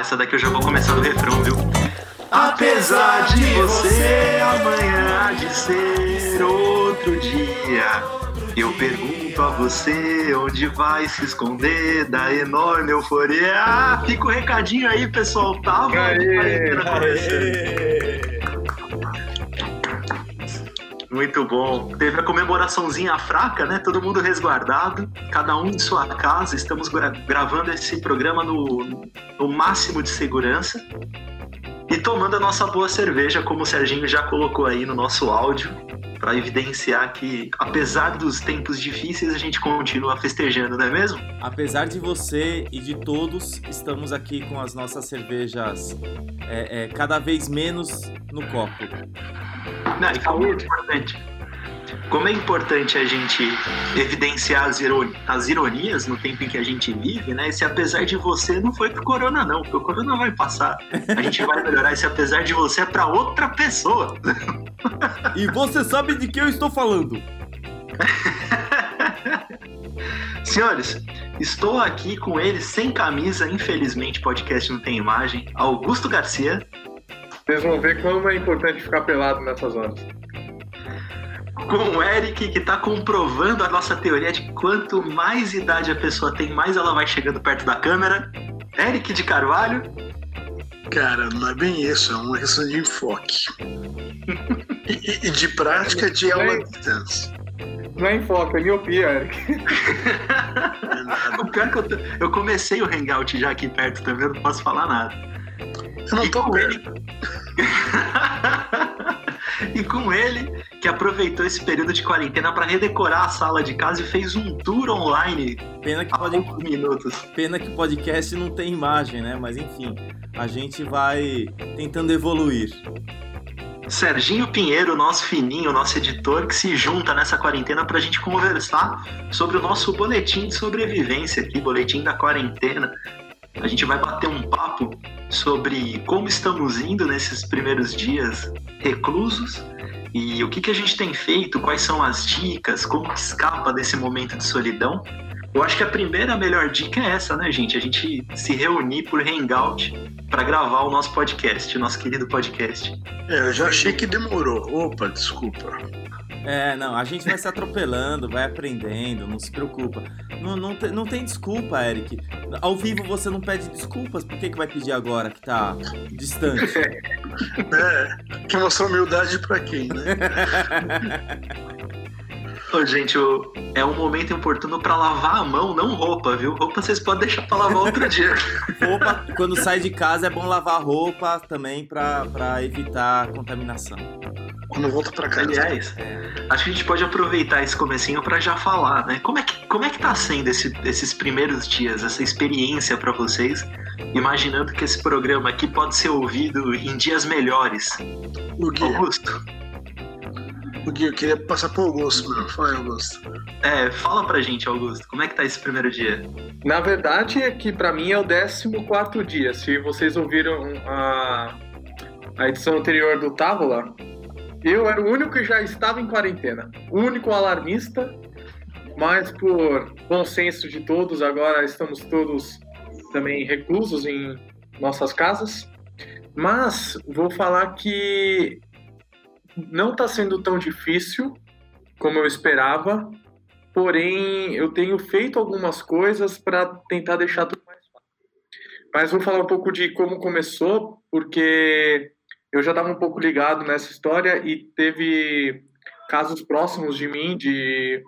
essa daqui eu já vou começar do refrão, viu? Apesar de você, amanhã de ser outro dia. Eu pergunto a você onde vai se esconder da enorme euforia. Ah, fica o recadinho aí, pessoal. Tava Aê, Muito bom. Teve a comemoraçãozinha fraca, né? Todo mundo resguardado, cada um em sua casa. Estamos gra gravando esse programa no, no máximo de segurança. Tomando a nossa boa cerveja, como o Serginho já colocou aí no nosso áudio, para evidenciar que, apesar dos tempos difíceis, a gente continua festejando, não é mesmo? Apesar de você e de todos, estamos aqui com as nossas cervejas é, é, cada vez menos no copo. Não, e como é importante, como é importante a gente evidenciar as, ironi as ironias no tempo em que a gente vive, né? Esse apesar de você não foi pro corona, não, porque o corona vai passar. A gente vai melhorar. Esse apesar de você é para outra pessoa. E você sabe de que eu estou falando? Senhores, estou aqui com ele sem camisa, infelizmente podcast não tem imagem, Augusto Garcia. Vocês vão ver como é importante ficar pelado nessas horas com o Eric, que está comprovando a nossa teoria de quanto mais idade a pessoa tem, mais ela vai chegando perto da câmera. Eric de Carvalho. Cara, não é bem isso, é uma questão de enfoque. e, e, de prática de aula à distância. Não é enfoque, é miopia, Eric. o pior é que eu, eu comecei o Hangout já aqui perto também, eu não posso falar nada. Eu não tô perto. Ele... e com ele, que aproveitou esse período de quarentena para redecorar a sala de casa e fez um tour online. Pena que, pode... minutos. Pena que o podcast não tem imagem, né? Mas enfim, a gente vai tentando evoluir. Serginho Pinheiro, nosso fininho, nosso editor, que se junta nessa quarentena para a gente conversar sobre o nosso boletim de sobrevivência aqui, boletim da quarentena. A gente vai bater um papo sobre como estamos indo nesses primeiros dias reclusos e o que, que a gente tem feito, quais são as dicas, como escapa desse momento de solidão. Eu acho que a primeira melhor dica é essa, né, gente? A gente se reunir por hangout para gravar o nosso podcast, o nosso querido podcast. É, eu já achei que demorou. Opa, desculpa. É, não, a gente vai se atropelando, vai aprendendo, não se preocupa. Não, não, te, não tem desculpa, Eric. Ao vivo você não pede desculpas, por que, que vai pedir agora que tá distante? É, que mostrar humildade pra quem, né? Gente, é um momento oportuno para lavar a mão, não roupa, viu? Roupa vocês podem deixar para lavar outro dia. roupa, quando sai de casa, é bom lavar roupa também para evitar contaminação quando volta para casa. Aliás, acho que a gente pode aproveitar esse comecinho para já falar, né? Como é que como é que tá sendo esse, esses primeiros dias, essa experiência para vocês? Imaginando que esse programa aqui pode ser ouvido em dias melhores. Augusto. O Gui, eu queria passar pro Augusto, meu. Fala aí, Augusto. É, fala pra gente, Augusto, como é que tá esse primeiro dia? Na verdade, é que para mim é o 14 dia. Se vocês ouviram a, a edição anterior do Távola, eu era o único que já estava em quarentena. O único alarmista, mas por consenso de todos, agora estamos todos também reclusos em nossas casas. Mas vou falar que não está sendo tão difícil como eu esperava, porém eu tenho feito algumas coisas para tentar deixar tudo mais fácil. Mas vou falar um pouco de como começou, porque eu já estava um pouco ligado nessa história e teve casos próximos de mim de,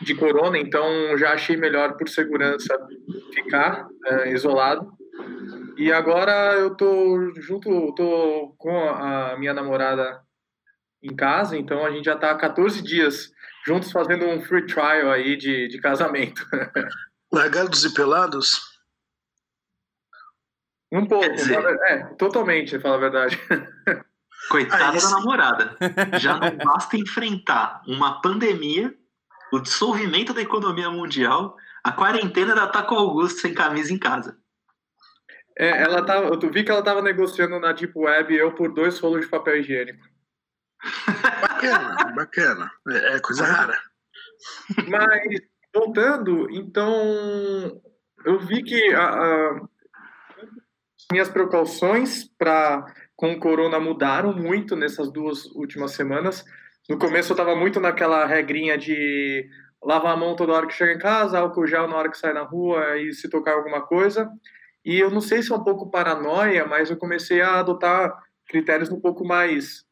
de corona, então já achei melhor por segurança ficar é, isolado. E agora eu tô junto, tô com a minha namorada em casa, então a gente já está há 14 dias juntos fazendo um free trial aí de, de casamento. Largados e pelados? Um pouco, dizer... é, totalmente, fala a verdade. Coitada da namorada. Já não basta enfrentar uma pandemia, o dissolvimento da economia mundial, a quarentena da tá com o Augusto sem camisa em casa. É, ela tava, eu vi que ela estava negociando na Deep Web eu por dois rolos de papel higiênico. Bacana, bacana. É, é coisa rara. Mas, voltando, então, eu vi que a, a minhas precauções para com o corona mudaram muito nessas duas últimas semanas. No começo eu estava muito naquela regrinha de lavar a mão toda hora que chega em casa, álcool gel na hora que sai na rua e se tocar alguma coisa. E eu não sei se é um pouco paranoia, mas eu comecei a adotar critérios um pouco mais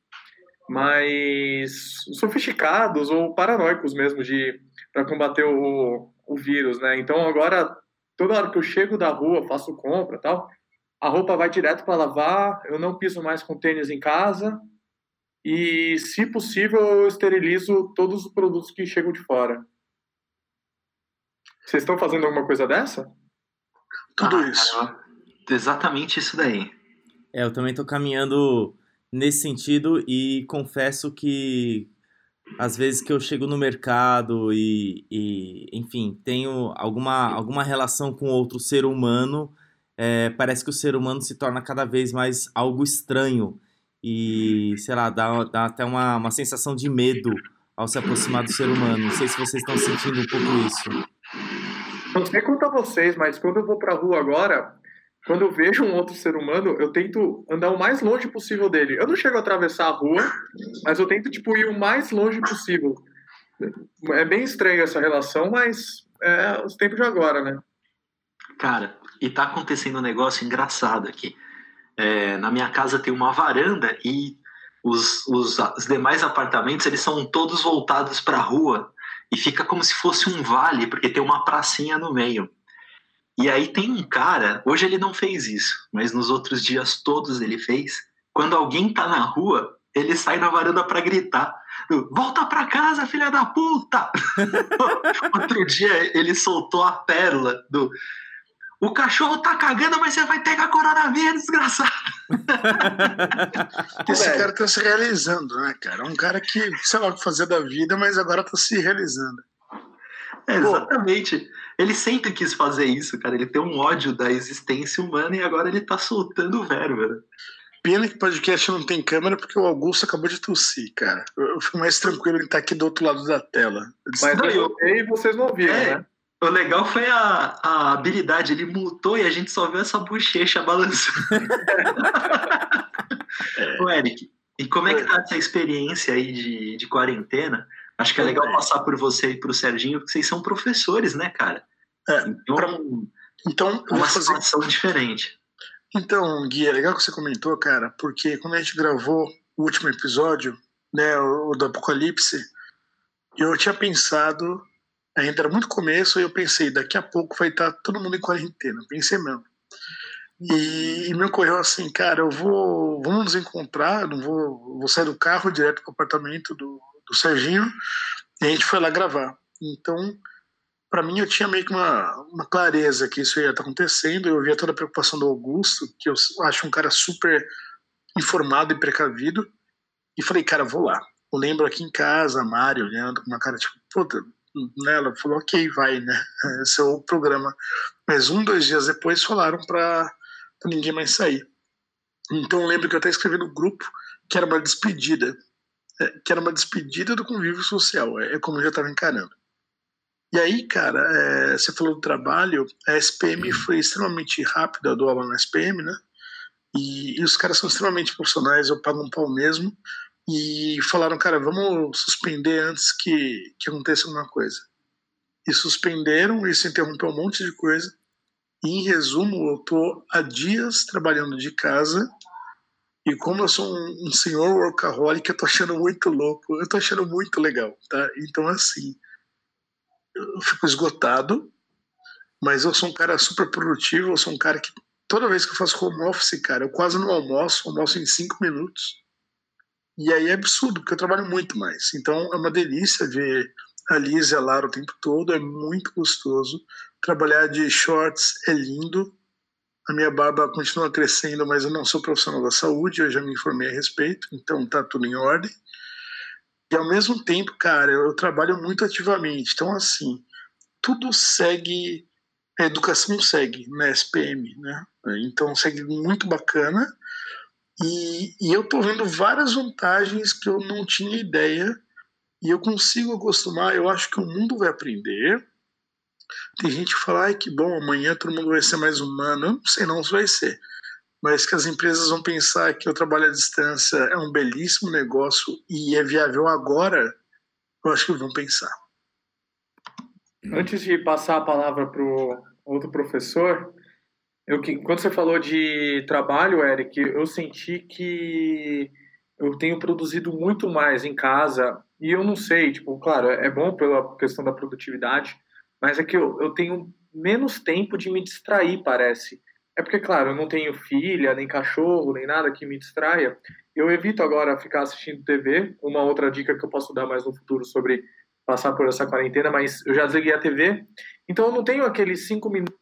mais sofisticados ou paranoicos mesmo de para combater o, o vírus, né? Então agora toda hora que eu chego da rua, faço compra, tal, a roupa vai direto para lavar, eu não piso mais com tênis em casa e, se possível, eu esterilizo todos os produtos que chegam de fora. Vocês estão fazendo alguma coisa dessa? Tudo ah, isso. Cara, exatamente isso daí. É, eu também estou caminhando nesse sentido e confesso que às vezes que eu chego no mercado e, e enfim, tenho alguma, alguma relação com outro ser humano, é, parece que o ser humano se torna cada vez mais algo estranho e, sei lá, dá, dá até uma, uma sensação de medo ao se aproximar do ser humano. Não sei se vocês estão sentindo um pouco isso. Não sei quanto a vocês, mas quando eu vou pra rua agora, quando eu vejo um outro ser humano, eu tento andar o mais longe possível dele. Eu não chego a atravessar a rua, mas eu tento tipo ir o mais longe possível. É bem estranha essa relação, mas é os tempos de agora, né? Cara, e tá acontecendo um negócio engraçado aqui. É, na minha casa tem uma varanda e os, os, os demais apartamentos eles são todos voltados para a rua e fica como se fosse um vale porque tem uma pracinha no meio. E aí tem um cara, hoje ele não fez isso, mas nos outros dias todos ele fez. Quando alguém tá na rua, ele sai na varanda para gritar: Volta para casa, filha da puta! Outro dia ele soltou a pérola do o cachorro tá cagando, mas você vai pegar coronavírus, desgraçado. Esse cara tá se realizando, né, cara? Um cara que, sei lá o que fazer da vida, mas agora tá se realizando. É, exatamente. Ele sempre quis fazer isso, cara. Ele tem um ódio da existência humana e agora ele tá soltando o verbo, né? Pena que podcast não tem câmera porque o Augusto acabou de tossir, cara. Eu fico mais tranquilo em estar aqui do outro lado da tela. Mas eu e vocês não viram, é, né? O legal foi a, a habilidade, ele mutou e a gente só viu essa bochecha balançando. é. Ô, Eric, e como é que tá essa experiência aí de, de quarentena? Acho que é legal passar por você e pro Serginho, porque vocês são professores, né, cara? É, então, pra... então uma situação fazer... diferente. Então, Gui, é legal que você comentou, cara, porque quando a gente gravou o último episódio, né, o do Apocalipse, eu tinha pensado Ainda era muito começo e eu pensei, daqui a pouco vai estar todo mundo em quarentena. Pensei mesmo. E, e me ocorreu assim, cara, eu vou, vamos nos encontrar, não vou, vou sair do carro direto para o apartamento do, do Serginho e a gente foi lá gravar. Então, para mim, eu tinha meio que uma, uma clareza que isso ia estar acontecendo. Eu via toda a preocupação do Augusto, que eu acho um cara super informado e precavido. E falei, cara, vou lá. Eu lembro aqui em casa, a Mari olhando com uma cara tipo, puta, né, ela falou, ok, vai, né? Esse é o programa. Mas um, dois dias depois falaram para ninguém mais sair. Então eu lembro que eu até escrevi no grupo que era uma despedida. É, que era uma despedida do convívio social. É, é como eu já estava encarando. E aí, cara, é, você falou do trabalho, a SPM foi extremamente rápida, eu dou aula na SPM, né? E, e, os caras são extremamente profissionais, eu pago um pau mesmo e falaram, cara, vamos suspender antes que, que aconteça alguma coisa. E suspenderam, isso interrompeu um monte de coisa. E, em resumo, eu tô há dias trabalhando de casa e como eu sou um, um senhor workaholic, eu tô achando muito louco, eu tô achando muito legal, tá? Então, assim, eu fico esgotado, mas eu sou um cara super produtivo, eu sou um cara que toda vez que eu faço home office, cara, eu quase não almoço, almoço em cinco minutos. E aí é absurdo, porque eu trabalho muito mais. Então é uma delícia ver a Liz e a Lara o tempo todo, é muito gostoso. Trabalhar de shorts é lindo. A minha barba continua crescendo, mas eu não sou profissional da saúde, eu já me informei a respeito, então tá tudo em ordem. E ao mesmo tempo, cara, eu trabalho muito ativamente. Então, assim, tudo segue, a educação segue na SPM, né? Então segue muito bacana. E, e eu estou vendo várias vantagens que eu não tinha ideia e eu consigo acostumar. Eu acho que o mundo vai aprender. Tem gente que fala, ai que bom, amanhã todo mundo vai ser mais humano. Eu não sei não se vai ser. mas que as empresas vão pensar que o trabalho à distância é um belíssimo negócio e é viável agora, eu acho que vão pensar. Antes de passar a palavra para o outro professor, eu, quando você falou de trabalho, Eric, eu senti que eu tenho produzido muito mais em casa e eu não sei, tipo, claro, é bom pela questão da produtividade, mas é que eu, eu tenho menos tempo de me distrair, parece. É porque, claro, eu não tenho filha, nem cachorro, nem nada que me distraia. Eu evito agora ficar assistindo TV. Uma outra dica que eu posso dar mais no futuro sobre passar por essa quarentena, mas eu já desliguei a TV. Então eu não tenho aqueles cinco minutos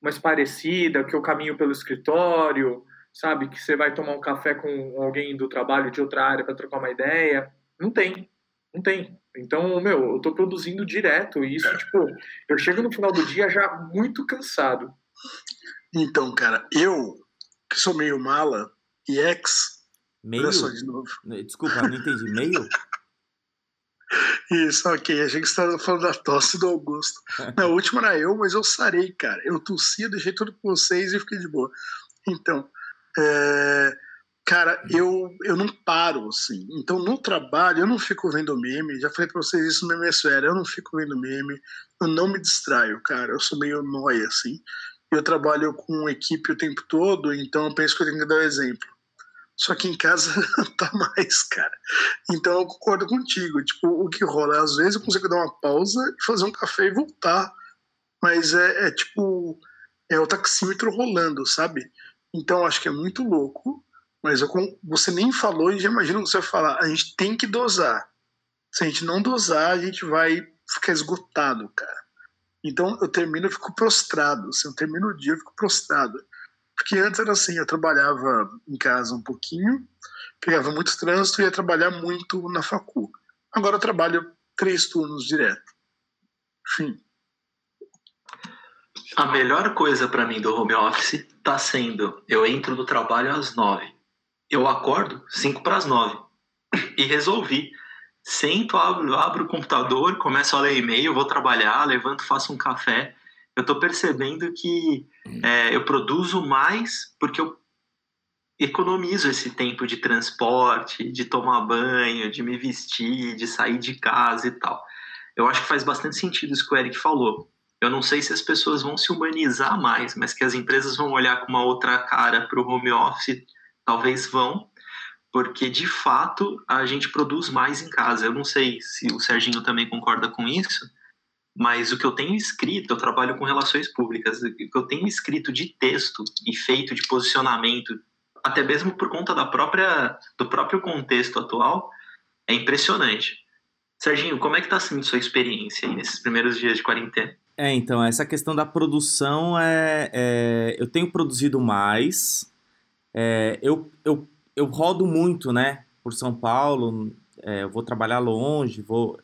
mais parecida, que eu caminho pelo escritório, sabe? Que você vai tomar um café com alguém do trabalho de outra área para trocar uma ideia. Não tem. Não tem. Então, meu, eu tô produzindo direto e isso, tipo, eu chego no final do dia já muito cansado. Então, cara, eu, que sou meio mala e ex. Meio? Olha só de novo. Desculpa, não entendi. Meio? Isso, ok. Achei que você estava falando da tosse do Augusto. Na última era eu, mas eu sarei, cara. Eu tossia, deixei tudo com vocês e fiquei de boa. Então, é... cara, eu, eu não paro, assim. Então, no trabalho, eu não fico vendo meme. Já falei pra vocês isso no MSFera. Eu não fico vendo meme. Eu não me distraio, cara. Eu sou meio nóia, assim eu trabalho com equipe o tempo todo, então eu penso que eu tenho que dar o um exemplo. Só que em casa tá mais, cara. Então eu concordo contigo. Tipo, o que rola? Às vezes eu consigo dar uma pausa e fazer um café e voltar. Mas é, é tipo. É o taxímetro rolando, sabe? Então acho que é muito louco. Mas eu, você nem falou e já imagino que você vai falar. A gente tem que dosar. Se a gente não dosar, a gente vai ficar esgotado, cara. Então eu termino e fico prostrado. Assim, eu termino o dia e fico prostrado. Porque antes era assim, eu trabalhava em casa um pouquinho, pegava muito trânsito e ia trabalhar muito na facu. Agora eu trabalho três turnos direto. Enfim. A melhor coisa para mim do home office está sendo eu entro no trabalho às nove. Eu acordo cinco para as nove. E resolvi sento, abro, abro o computador, começo a ler e-mail, vou trabalhar, levanto, faço um café. Eu estou percebendo que é, eu produzo mais porque eu economizo esse tempo de transporte, de tomar banho, de me vestir, de sair de casa e tal. Eu acho que faz bastante sentido isso que o Eric falou. Eu não sei se as pessoas vão se humanizar mais, mas que as empresas vão olhar com uma outra cara para o home office, talvez vão, porque de fato a gente produz mais em casa. Eu não sei se o Serginho também concorda com isso, mas o que eu tenho escrito, eu trabalho com relações públicas, o que eu tenho escrito de texto e feito de posicionamento, até mesmo por conta da própria do próprio contexto atual, é impressionante. Serginho, como é que está sendo sua experiência aí nesses primeiros dias de quarentena? É, então, essa questão da produção é, é eu tenho produzido mais, é, eu, eu eu rodo muito, né, por São Paulo, é, eu vou trabalhar longe, vou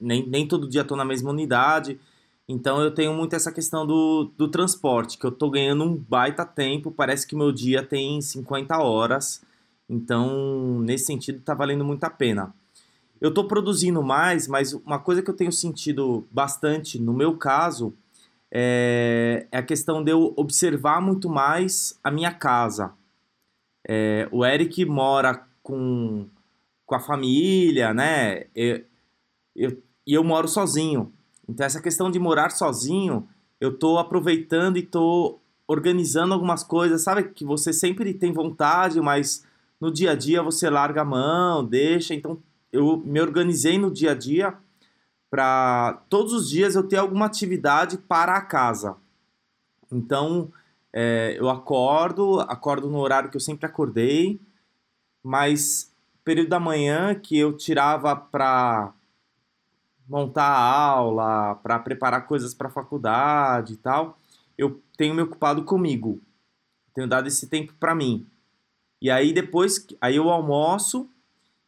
nem, nem todo dia estou na mesma unidade, então eu tenho muito essa questão do, do transporte, que eu estou ganhando um baita tempo, parece que meu dia tem 50 horas, então nesse sentido está valendo muito a pena. Eu estou produzindo mais, mas uma coisa que eu tenho sentido bastante no meu caso é, é a questão de eu observar muito mais a minha casa. É, o Eric mora com, com a família, né? Eu, eu, e eu moro sozinho. Então, essa questão de morar sozinho, eu tô aproveitando e tô organizando algumas coisas, sabe? Que você sempre tem vontade, mas no dia a dia você larga a mão, deixa. Então, eu me organizei no dia a dia para todos os dias eu ter alguma atividade para a casa. Então, é, eu acordo, acordo no horário que eu sempre acordei, mas período da manhã que eu tirava para montar a aula, para preparar coisas para a faculdade e tal, eu tenho me ocupado comigo. Tenho dado esse tempo para mim. E aí depois, aí eu almoço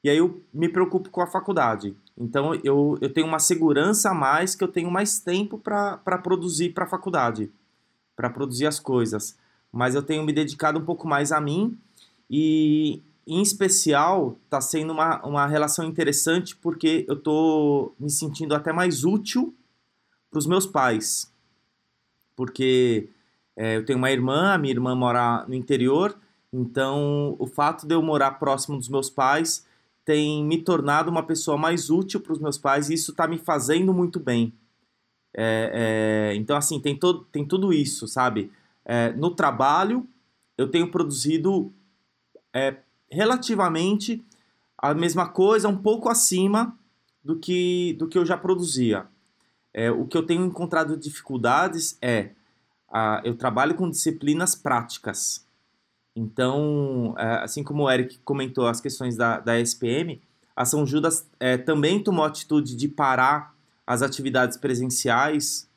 e aí eu me preocupo com a faculdade. Então eu, eu tenho uma segurança a mais que eu tenho mais tempo para produzir para a faculdade para produzir as coisas, mas eu tenho me dedicado um pouco mais a mim e, em especial, está sendo uma, uma relação interessante porque eu estou me sentindo até mais útil para os meus pais, porque É, eu tenho uma irmã, minha irmã mora no interior, então o fato de eu morar próximo dos meus pais tem me tornado uma pessoa mais útil para os meus pais e isso está me fazendo muito bem. É, é, então, assim, tem, todo, tem tudo isso, sabe? É, no trabalho, eu tenho produzido é, relativamente a mesma coisa, um pouco acima do que, do que eu já produzia. É, o que eu tenho encontrado dificuldades é a, eu trabalho com disciplinas práticas. Então, é, assim como o Eric comentou as questões da, da SPM, a São Judas é, também tomou a atitude de parar as atividades presenciais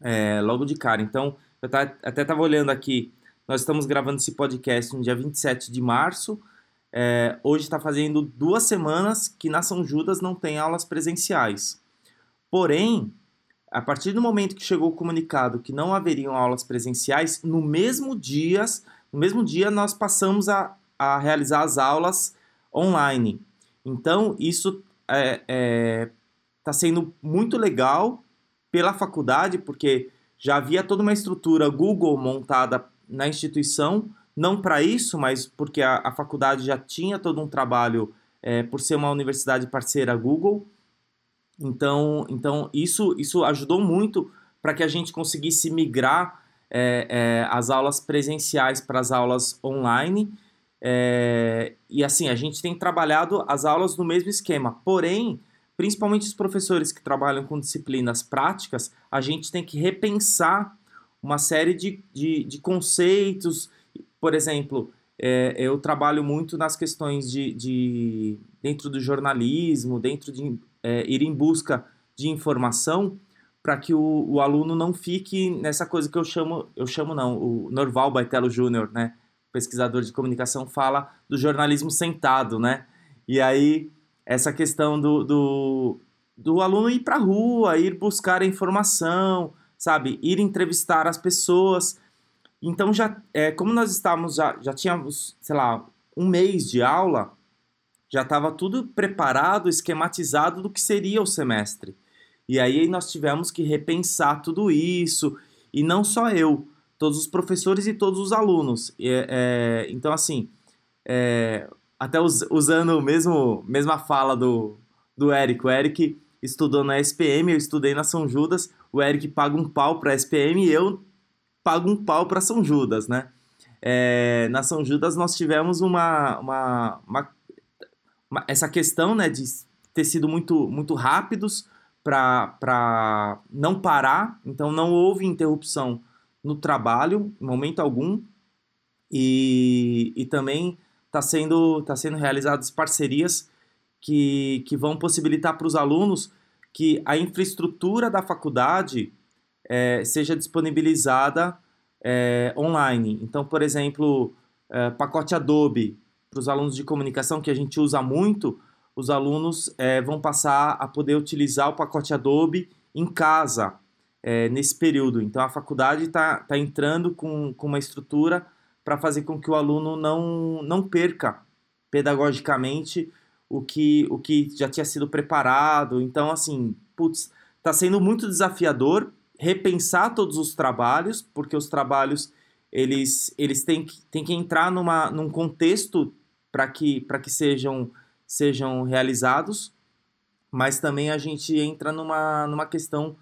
é, logo de cara. Então, eu tá, até estava olhando aqui, nós estamos gravando esse podcast no dia 27 de março. É, hoje está fazendo duas semanas que na São Judas não tem aulas presenciais. Porém, a partir do momento que chegou o comunicado que não haveriam aulas presenciais, no mesmo dia, no mesmo dia nós passamos a, a realizar as aulas online. Então, isso está é, é, tá sendo muito legal pela faculdade, porque já havia toda uma estrutura Google montada na instituição, não para isso, mas porque a, a, faculdade já tinha todo um trabalho é, por ser uma universidade parceira Google. Então, então isso, isso ajudou muito para que a gente conseguisse migrar é, é, as aulas presenciais para as aulas online. É, e assim, a gente tem trabalhado as aulas no mesmo esquema. Porém, principalmente os professores que trabalham com disciplinas práticas, a gente tem que repensar uma série de, de, de conceitos. Por exemplo, é, eu trabalho muito nas questões de, de dentro do jornalismo, dentro de é, ir em busca de informação para que o, o, aluno não fique nessa coisa que eu chamo, eu chamo não, o Norval Baitelo Júnior, né, pesquisador de comunicação, fala do jornalismo sentado, né? E aí essa questão do, do, do aluno ir para a rua, ir buscar a informação, sabe, ir entrevistar as pessoas. Então já, é, como nós estávamos já, já tínhamos, sei lá, um mês de aula, já estava tudo preparado, esquematizado do que seria o semestre. E aí nós tivemos que repensar tudo isso, e não só eu, todos os professores e todos os alunos. É, é, então, assim, é, até us, usando o mesmo mesma fala do, do Eric, o Eric estudou na SPM, eu estudei na São Judas, o Eric paga um pau para a SPM e eu pago um pau para São Judas, né? É, na São Judas nós tivemos uma, uma, uma essa questão né, de ter sido muito, muito rápidos para não parar, então não houve interrupção no trabalho, em momento algum, e, e também está sendo, tá sendo realizadas parcerias que, que vão possibilitar para os alunos que a infraestrutura da faculdade é, seja disponibilizada é, online. Então, por exemplo, é, pacote Adobe para os alunos de comunicação, que a gente usa muito, os alunos é, vão passar a poder utilizar o pacote Adobe em casa é, nesse período. Então a faculdade está tá entrando com, com uma estrutura para fazer com que o aluno não, não perca pedagogicamente o que, o que já tinha sido preparado. Então, assim, putz, está sendo muito desafiador repensar todos os trabalhos, porque os trabalhos eles, eles têm, que, têm que entrar numa, num contexto para que, que sejam, sejam realizados, mas também a gente entra numa, numa questão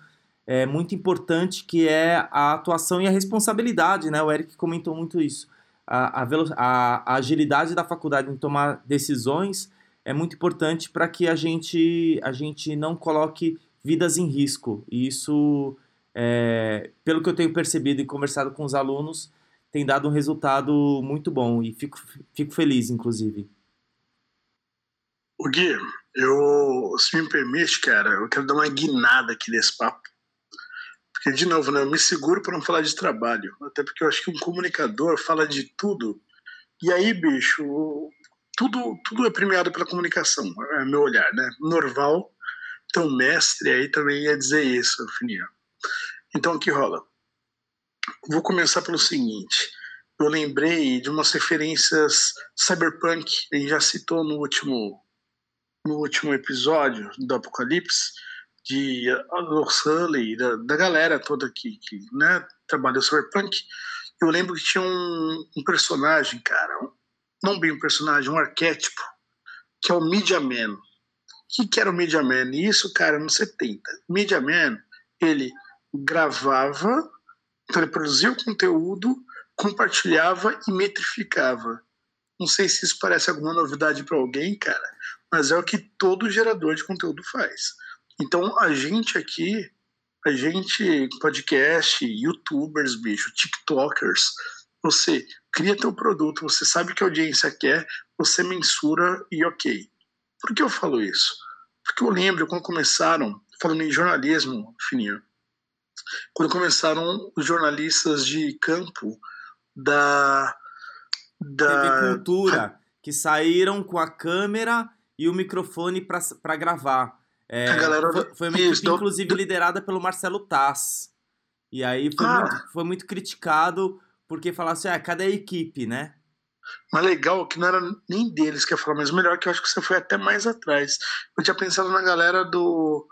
é, muito importante que é a atuação e a responsabilidade, né? O Eric comentou muito isso. A, a, a, agilidade da faculdade em tomar decisões é muito importante para que a gente, a gente não coloque vidas em risco. E isso, é, pelo que eu tenho percebido e conversado com os alunos, tem dado um resultado muito bom e fico, fico feliz, inclusive. O Gui, eu, se me permite, cara, eu quero dar uma guinada aqui nesse papo. Porque, de novo, né, eu me seguro para não falar de trabalho. Até porque eu acho que um comunicador fala de tudo. E aí, bicho, tudo, tudo é premiado pela comunicação, é meu olhar, né? Norval, teu mestre aí também ia dizer isso, Fininho. Então, o que rola? Vou começar pelo seguinte. Eu lembrei de umas referências cyberpunk, a gente já citou no último, no último episódio do Apocalipse, de Alor Sully, da, da galera toda que, que né, trabalhou cyberpunk. eu lembro que tinha um, um personagem, cara, um, não bem um personagem, um arquétipo, que é o Media Man. O que, que era o Media Man? Isso, cara, nos 70. Media Man, ele gravava, então ele produzia o conteúdo, compartilhava e metrificava. Não sei se isso parece alguma novidade para alguém, cara, mas é o que todo gerador de conteúdo faz. Então, a gente aqui, a gente, podcast, youtubers, bicho, tiktokers, você cria teu produto, você sabe o que a audiência quer, você mensura e ok. Por que eu falo isso? Porque eu lembro quando começaram, falando em jornalismo, Fininho, quando começaram os jornalistas de campo da. da TV Cultura, que saíram com a câmera e o microfone para gravar. É, A galera- foi, foi uma equipe, do- inclusive, liderada pelo Marcelo Taz. E aí foi, Ah. muito, foi muito criticado porque falaram assim, ah, cadê a equipe, né? Mas legal que não era nem deles que ia falar, mas melhor que eu acho que você foi até mais atrás. Eu tinha pensado na galera do,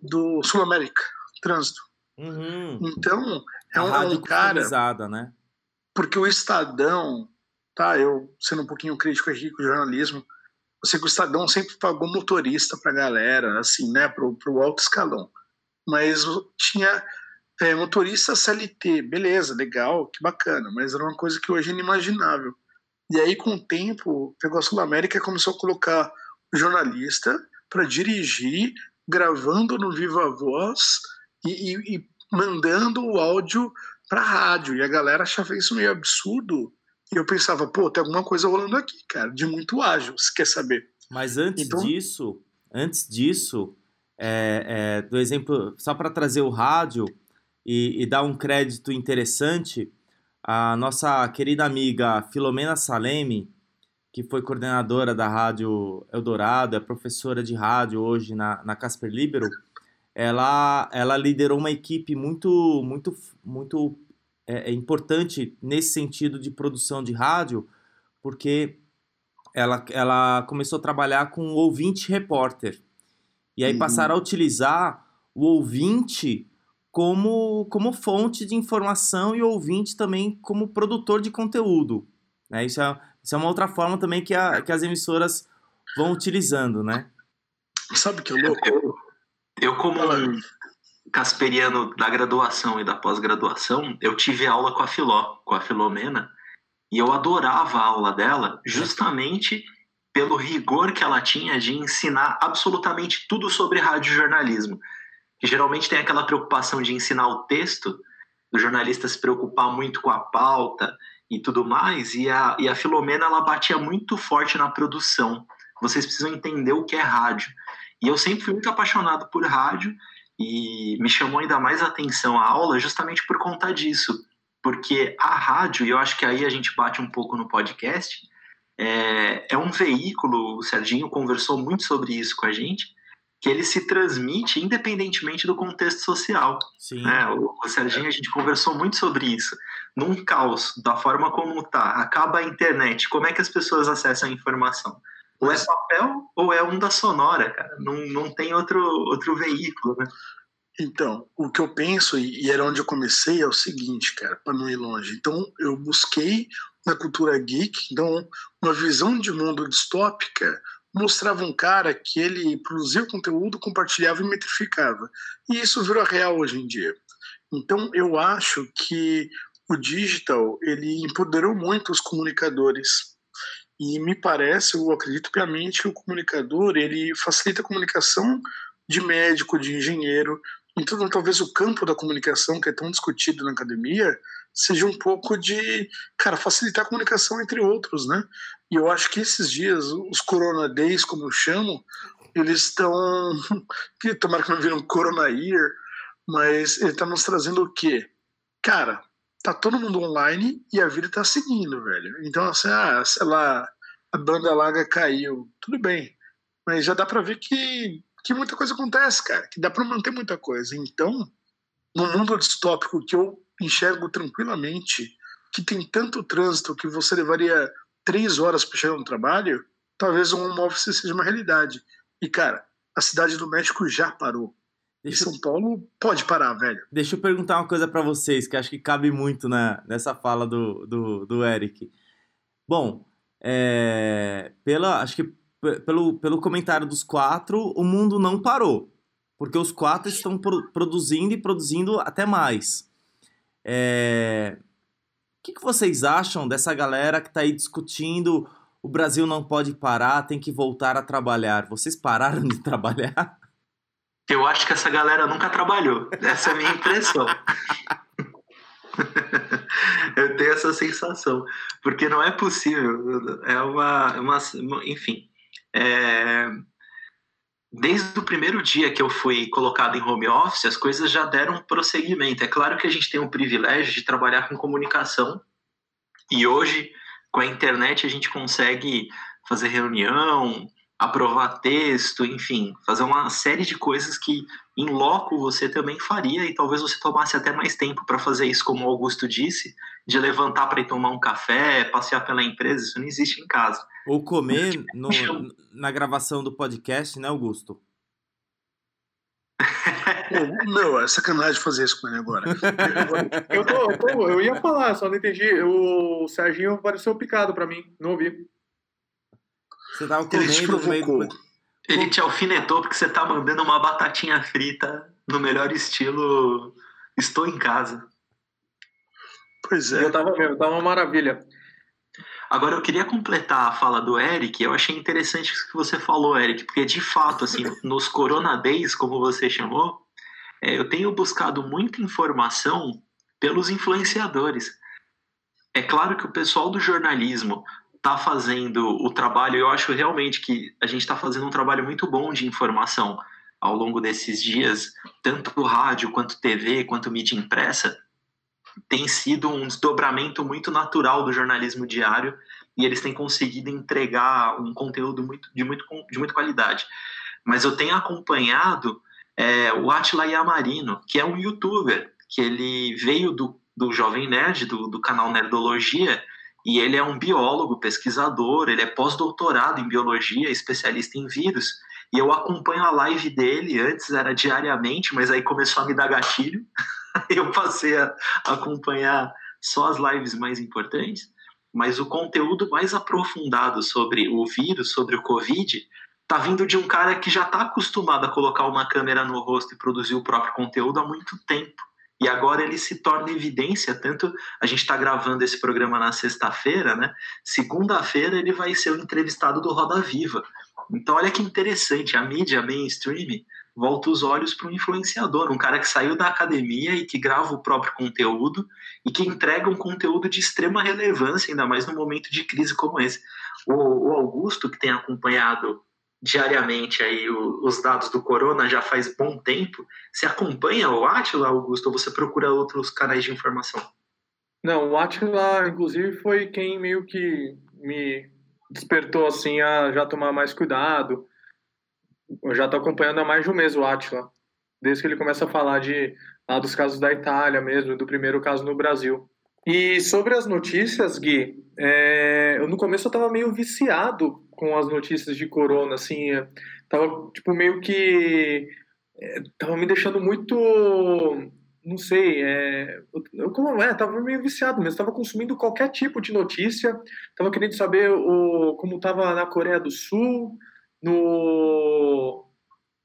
do Sul América, Trânsito. Uhum. Então, é um, é um cara. né? Porque o Estadão, tá? Eu sendo um pouquinho crítico aqui com o jornalismo, o Estadão sempre pagou motorista pra galera, assim, né? Pro, pro alto escalão. Mas o- tinha é, motorista CLT, beleza, legal, que bacana, mas era uma coisa que hoje é inimaginável. E aí, com o tempo, pegou a Sul América e começou a colocar o jornalista para dirigir, gravando no Viva Voz e, e- e mandando o áudio para rádio. E a galera achava isso meio absurdo. E eu pensava, pô, tem alguma coisa rolando aqui, cara, de muito ágil, se quer saber. Mas antes Então- disso, antes disso, é, é, do exemplo, só para trazer o rádio e, e dar um crédito interessante, a nossa querida amiga Filomena Salemi, que foi coordenadora da Rádio Eldorado, é professora de rádio hoje na, na Casper Libero, ela, ela liderou uma equipe muito, muito, muito é, é importante nesse sentido de produção de rádio, porque ela, ela começou a trabalhar com o ouvinte repórter. E aí Uhum. passaram a utilizar o ouvinte como, como fonte de informação e o ouvinte também como produtor de conteúdo. Né? Isso, é, isso é uma outra forma também que, a, que as emissoras vão utilizando, né? Sabe que é louco? Eu, eu como um casperiano da graduação e da pós-graduação, eu tive aula com a Filó, com a Filomena, e eu adorava a aula dela justamente pelo rigor que ela tinha de ensinar absolutamente tudo sobre radiojornalismo. Que geralmente tem aquela preocupação de ensinar o texto, do jornalista se preocupar muito com a pauta e tudo mais, e a, e a Filomena ela batia muito forte na produção. Vocês precisam entender o que é rádio. E eu sempre fui muito apaixonado por rádio e me chamou ainda mais a atenção a aula justamente por conta disso. Porque a rádio, e eu acho que aí a gente bate um pouco no podcast, é, é um veículo, o Serginho conversou muito sobre isso com a gente, que ele se transmite independentemente do contexto social. Sim. né? O, o Serginho, a gente conversou muito sobre isso. Num caos, da forma como tá, acaba a internet, como é que as pessoas acessam a informação? Ou é papel ou é onda sonora, cara. Não, não tem outro, outro veículo, né? Então, o que eu penso, e era onde eu comecei, é o seguinte, cara, para não ir longe. Então, eu busquei na cultura geek, então, uma visão de mundo distópica mostrava um cara que ele produzia conteúdo, compartilhava e metrificava. E isso virou real hoje em dia. Então, eu acho que o digital, ele empoderou muito os comunicadores. E me parece, eu acredito piamente que o comunicador, ele facilita a comunicação de médico, de engenheiro, então, talvez o campo da comunicação, que é tão discutido na academia, seja um pouco de, cara, facilitar a comunicação entre outros, né? E eu acho que esses dias, os Corona Days, como eu chamo, eles estão. tomara que não viram Corona Year, mas ele está nos trazendo o quê? Cara, tá todo mundo online e a vida tá seguindo, velho. Então, assim, ah, sei lá, a banda larga caiu, tudo bem. Mas já dá pra ver que que muita coisa acontece, cara, que dá para manter muita coisa. Então, no mundo distópico que eu enxergo tranquilamente, que tem tanto trânsito que você levaria três horas para chegar no trabalho, talvez um home office seja uma realidade. E, cara, a cidade do México já parou. Deixa... São Paulo pode parar, velho. Deixa eu perguntar uma coisa para vocês, que acho que cabe muito na, nessa fala do, do, do Eric. Bom, é, pela, acho que pelo, pelo comentário dos quatro, o mundo não parou. Porque os quatro estão pro, produzindo e produzindo até mais. É, o que, que vocês acham dessa galera que está aí discutindo o Brasil não pode parar, tem que voltar a trabalhar? Vocês pararam de trabalhar? Eu acho que essa galera nunca trabalhou. Essa é a minha impressão. eu tenho essa sensação. Porque não é possível. É uma. uma enfim. É, desde o primeiro dia que eu fui colocado em home office, as coisas já deram prosseguimento. É claro que a gente tem o privilégio de trabalhar com comunicação. E hoje, com a internet, a gente consegue fazer reunião, aprovar texto, enfim, fazer uma série de coisas que em loco você também faria e talvez você tomasse até mais tempo para fazer isso, como o Augusto disse, de levantar para ir tomar um café, passear pela empresa, isso não existe em casa. Ou comer no, na gravação do podcast, né, Augusto? Meu, é sacanagem fazer isso com ele agora. eu, tô, eu, tô, eu ia falar, só não entendi. O Serginho pareceu picado para mim, não ouvi. Você tava comendo ele te provocou. Do... Ele te alfinetou porque você tá mandando uma batatinha frita no melhor estilo estou em casa. Pois é. Eu tava vendo, tá uma maravilha. Agora eu queria completar a fala do Eric, eu achei interessante o que você falou, Eric, porque de fato, assim, nos Corona Days, como você chamou, é, eu tenho buscado muita informação pelos influenciadores. É claro que o pessoal do jornalismo está fazendo o trabalho, eu acho realmente que a gente está fazendo um trabalho muito bom de informação ao longo desses dias, tanto rádio quanto TV, quanto mídia impressa, tem sido um desdobramento muito natural do jornalismo diário e eles têm conseguido entregar um conteúdo muito, de, muito, de muita qualidade. Mas eu tenho acompanhado é, o Atila Yamarino, que é um youtuber, que ele veio do, do Jovem Nerd, do, do canal Nerdologia, e ele é um biólogo, pesquisador, ele é pós-doutorado em biologia, especialista em vírus. E eu acompanho a live dele, antes era diariamente, mas aí começou a me dar gatilho. eu passei a acompanhar só as lives mais importantes. Mas o conteúdo mais aprofundado sobre o vírus, sobre o Covid, tá vindo de um cara que já está acostumado a colocar uma câmera no rosto e produzir o próprio conteúdo há muito tempo. E agora ele se torna evidência, tanto a gente está gravando esse programa na sexta-feira, né? Segunda-feira ele vai ser o entrevistado do Roda Viva. Então olha que interessante, a mídia mainstream volta os olhos para um influenciador, um cara que saiu da academia e que grava o próprio conteúdo e que entrega um conteúdo de extrema relevância, ainda mais num momento de crise como esse. O, o Augusto, que tem acompanhado diariamente aí os dados do corona já faz bom tempo. Você acompanha o Atila, Augusto, ou você procura outros canais de informação? Não, o Atila, inclusive, foi quem meio que me despertou assim a já tomar mais cuidado. Eu já estou acompanhando há mais de um mês o Atila, desde que ele começa a falar de lá dos casos da Itália mesmo, do primeiro caso no Brasil. E sobre as notícias, Gui, é, eu no começo eu estava meio viciado com as notícias de corona, assim, é, tava tipo meio que é, tava me deixando muito, não sei, é, eu como é, tava meio viciado mesmo, tava consumindo qualquer tipo de notícia, tava querendo saber o como tava na Coreia do Sul, no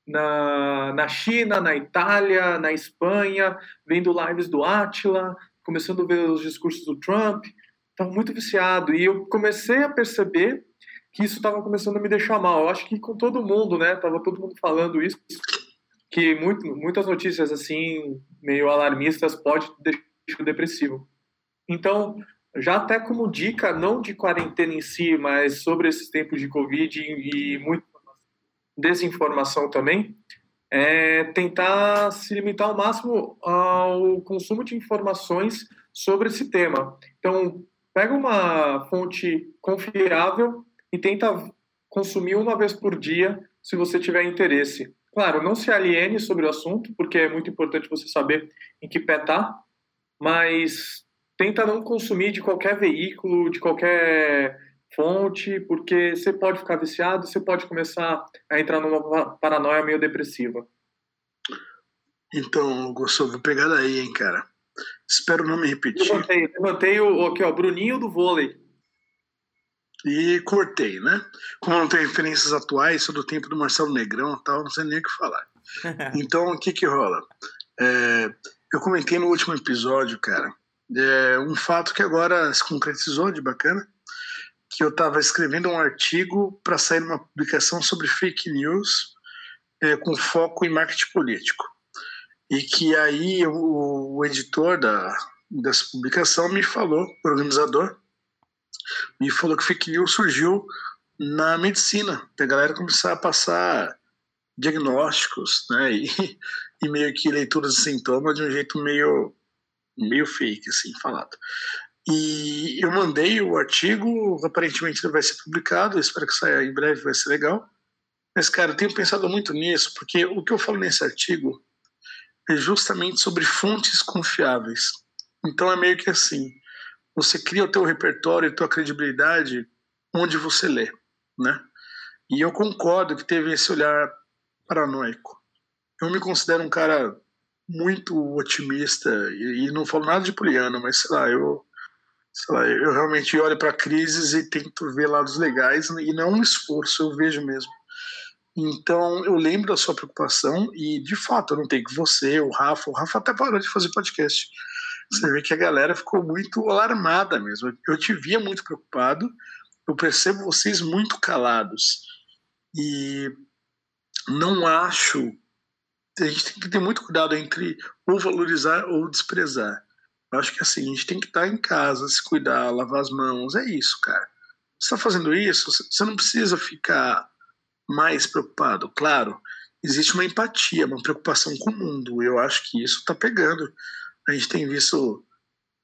na, na China, na Itália, na Espanha, vendo lives do Atila, começando a ver os discursos do Trump, estava muito viciado e eu comecei a perceber que isso estava começando a me deixar mal. Eu acho que com todo mundo, né? Tava todo mundo falando isso, que muito, muitas notícias assim meio alarmistas pode deixar depressivo. Então, já até como dica, não de quarentena em si, mas sobre esses tempos de Covid e, e muita desinformação também, é tentar se limitar ao máximo ao consumo de informações sobre esse tema. Então, pega uma fonte confiável e tenta consumir uma vez por dia se você tiver interesse. Claro, não se aliene sobre o assunto, porque é muito importante você saber em que pé tá, mas tenta não consumir de qualquer veículo, de qualquer fonte, porque você pode ficar viciado, você pode começar a entrar numa paranoia meio depressiva. Então, gostou, vou pegar daí, hein, cara. Espero não me repetir. Levantei, levantei o, aqui, ó, Bruninho do vôlei. E cortei, né? Como não tem referências atuais, sou do tempo do Marcelo Negrão e tal, não sei nem o que falar. Então, o que que rola? É, eu comentei no último episódio, cara, é, um fato que agora se concretizou de bacana, que eu estava escrevendo um artigo para sair numa publicação sobre fake news é, com foco em marketing político. E que aí o, editor da, dessa publicação me falou, o organizador, me falou que fake news surgiu na medicina, para a galera começar a passar diagnósticos, né, e, e meio que leituras de sintomas de um jeito meio meio fake, assim, falado. E eu mandei o artigo, aparentemente ele vai ser publicado, espero que saia em breve, vai ser legal. Mas, cara, eu tenho pensado muito nisso, porque o que eu falo nesse artigo é justamente sobre fontes confiáveis. Então é meio que assim, você cria o teu repertório e tua credibilidade onde você lê, né? E eu concordo que teve esse olhar paranoico. Eu me considero um cara muito otimista e, e não falo nada de poliana, mas sei lá, eu lá, eu realmente olho para crises e tento ver lados legais e não um esforço, eu vejo mesmo. Então, eu lembro da sua preocupação e, de fato, eu não tenho que você, o Rafa, o Rafa até parou de fazer podcast. Você vê que a galera ficou muito alarmada mesmo. Eu te via muito preocupado, eu percebo vocês muito calados. E não acho. A gente tem que ter muito cuidado entre ou valorizar ou desprezar. Eu acho que assim, a gente tem que estar em casa, se cuidar, lavar as mãos. É isso, cara. Você está fazendo isso, você não precisa ficar mais preocupado. Claro, existe uma empatia, uma preocupação com o mundo. Eu acho que isso está pegando. A gente tem visto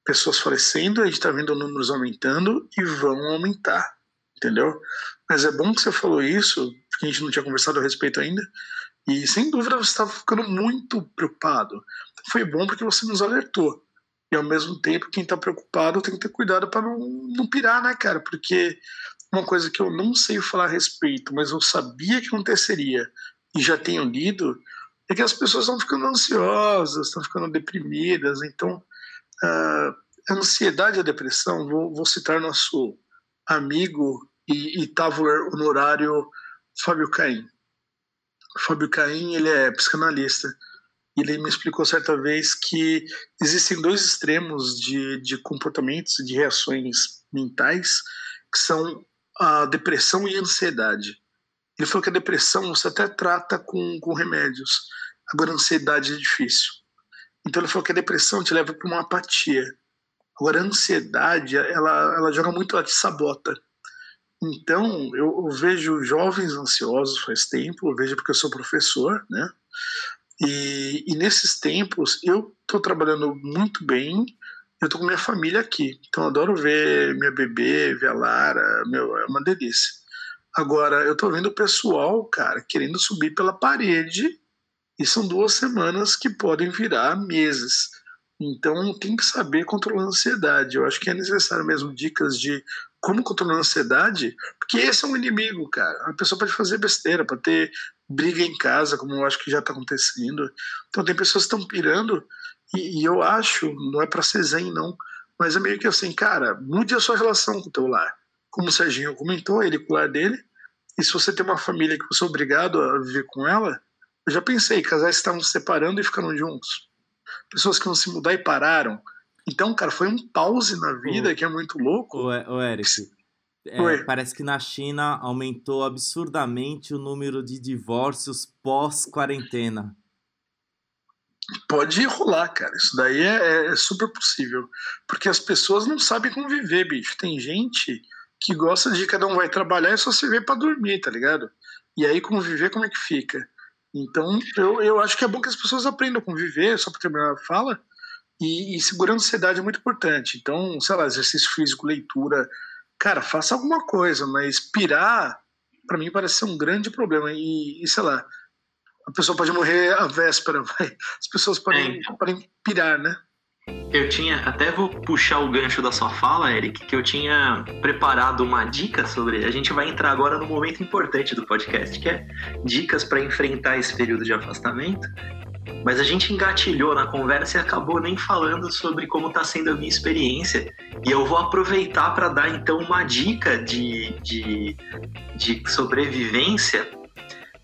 pessoas falecendo, a gente está vendo números aumentando e vão aumentar, entendeu? Mas é bom que você falou isso, porque a gente não tinha conversado a respeito ainda. E sem dúvida você estava ficando muito preocupado. Foi bom porque você nos alertou. E ao mesmo tempo, quem está preocupado tem que ter cuidado para não, não pirar, né, cara? Porque uma coisa que eu não sei falar a respeito, mas eu sabia que aconteceria e já tenho lido, é que as pessoas estão ficando ansiosas, estão ficando deprimidas. Então, a ansiedade e a depressão, vou, vou citar nosso amigo e, e honorário Fábio Caim. Fábio Caim, ele é psicanalista ele me explicou certa vez que existem dois extremos de, de comportamentos de reações mentais, que são a depressão e a ansiedade. Ele falou que a depressão você até trata com, com remédios, agora a ansiedade é difícil. Então ele falou que a depressão te leva para uma apatia. Agora a ansiedade, ela, ela joga muito, ela te sabota. Então eu, eu vejo jovens ansiosos faz tempo, eu vejo porque eu sou professor, né? E, e nesses tempos eu estou trabalhando muito bem, eu estou com minha família aqui, então adoro ver minha bebê, ver a Lara, meu, é uma delícia. Agora, eu estou vendo o pessoal, cara, querendo subir pela parede, e são duas semanas que podem virar meses. Então tem que saber controlar a ansiedade. Eu acho que é necessário mesmo dicas de como controlar a ansiedade, porque esse é um inimigo, cara. A pessoa pode fazer besteira, pode ter briga em casa, como eu acho que já está acontecendo. Então tem pessoas que estão pirando e, e, eu acho, não é para ser zen não, mas é meio que assim, cara, mude a sua relação com o teu lar. Como o Serginho comentou, ele com o lar dele, e se você tem uma família que você é obrigado a viver com ela, eu já pensei, casais que estavam se separando e ficando juntos. Pessoas que não se mudar e pararam. Então, cara, foi um pause na vida que é muito louco. O, o Eric, é, parece que na China aumentou absurdamente o número de divórcios pós-quarentena. Pode rolar, cara. Isso daí é, é, super possível. Porque as pessoas não sabem conviver, bicho. Tem gente que gosta de cada um vai trabalhar e só se vê para dormir, tá ligado? E aí conviver, como é que fica? Então, eu, eu acho que é bom que as pessoas aprendam a conviver, só para terminar a fala. E, e segurar a ansiedade é muito importante. Então, sei lá, exercício físico, leitura, cara, faça alguma coisa, mas pirar, para mim, parece ser um grande problema. E, e, sei lá, a pessoa pode morrer à véspera, vai. as pessoas podem, é. podem pirar, né? Eu tinha, até vou puxar o gancho da sua fala, Eric, que eu tinha preparado uma dica sobre. A gente vai entrar agora no momento importante do podcast, que é dicas para enfrentar esse período de afastamento. Mas a gente engatilhou na conversa e acabou nem falando sobre como está sendo a minha experiência. E eu vou aproveitar para dar então uma dica de, de, de sobrevivência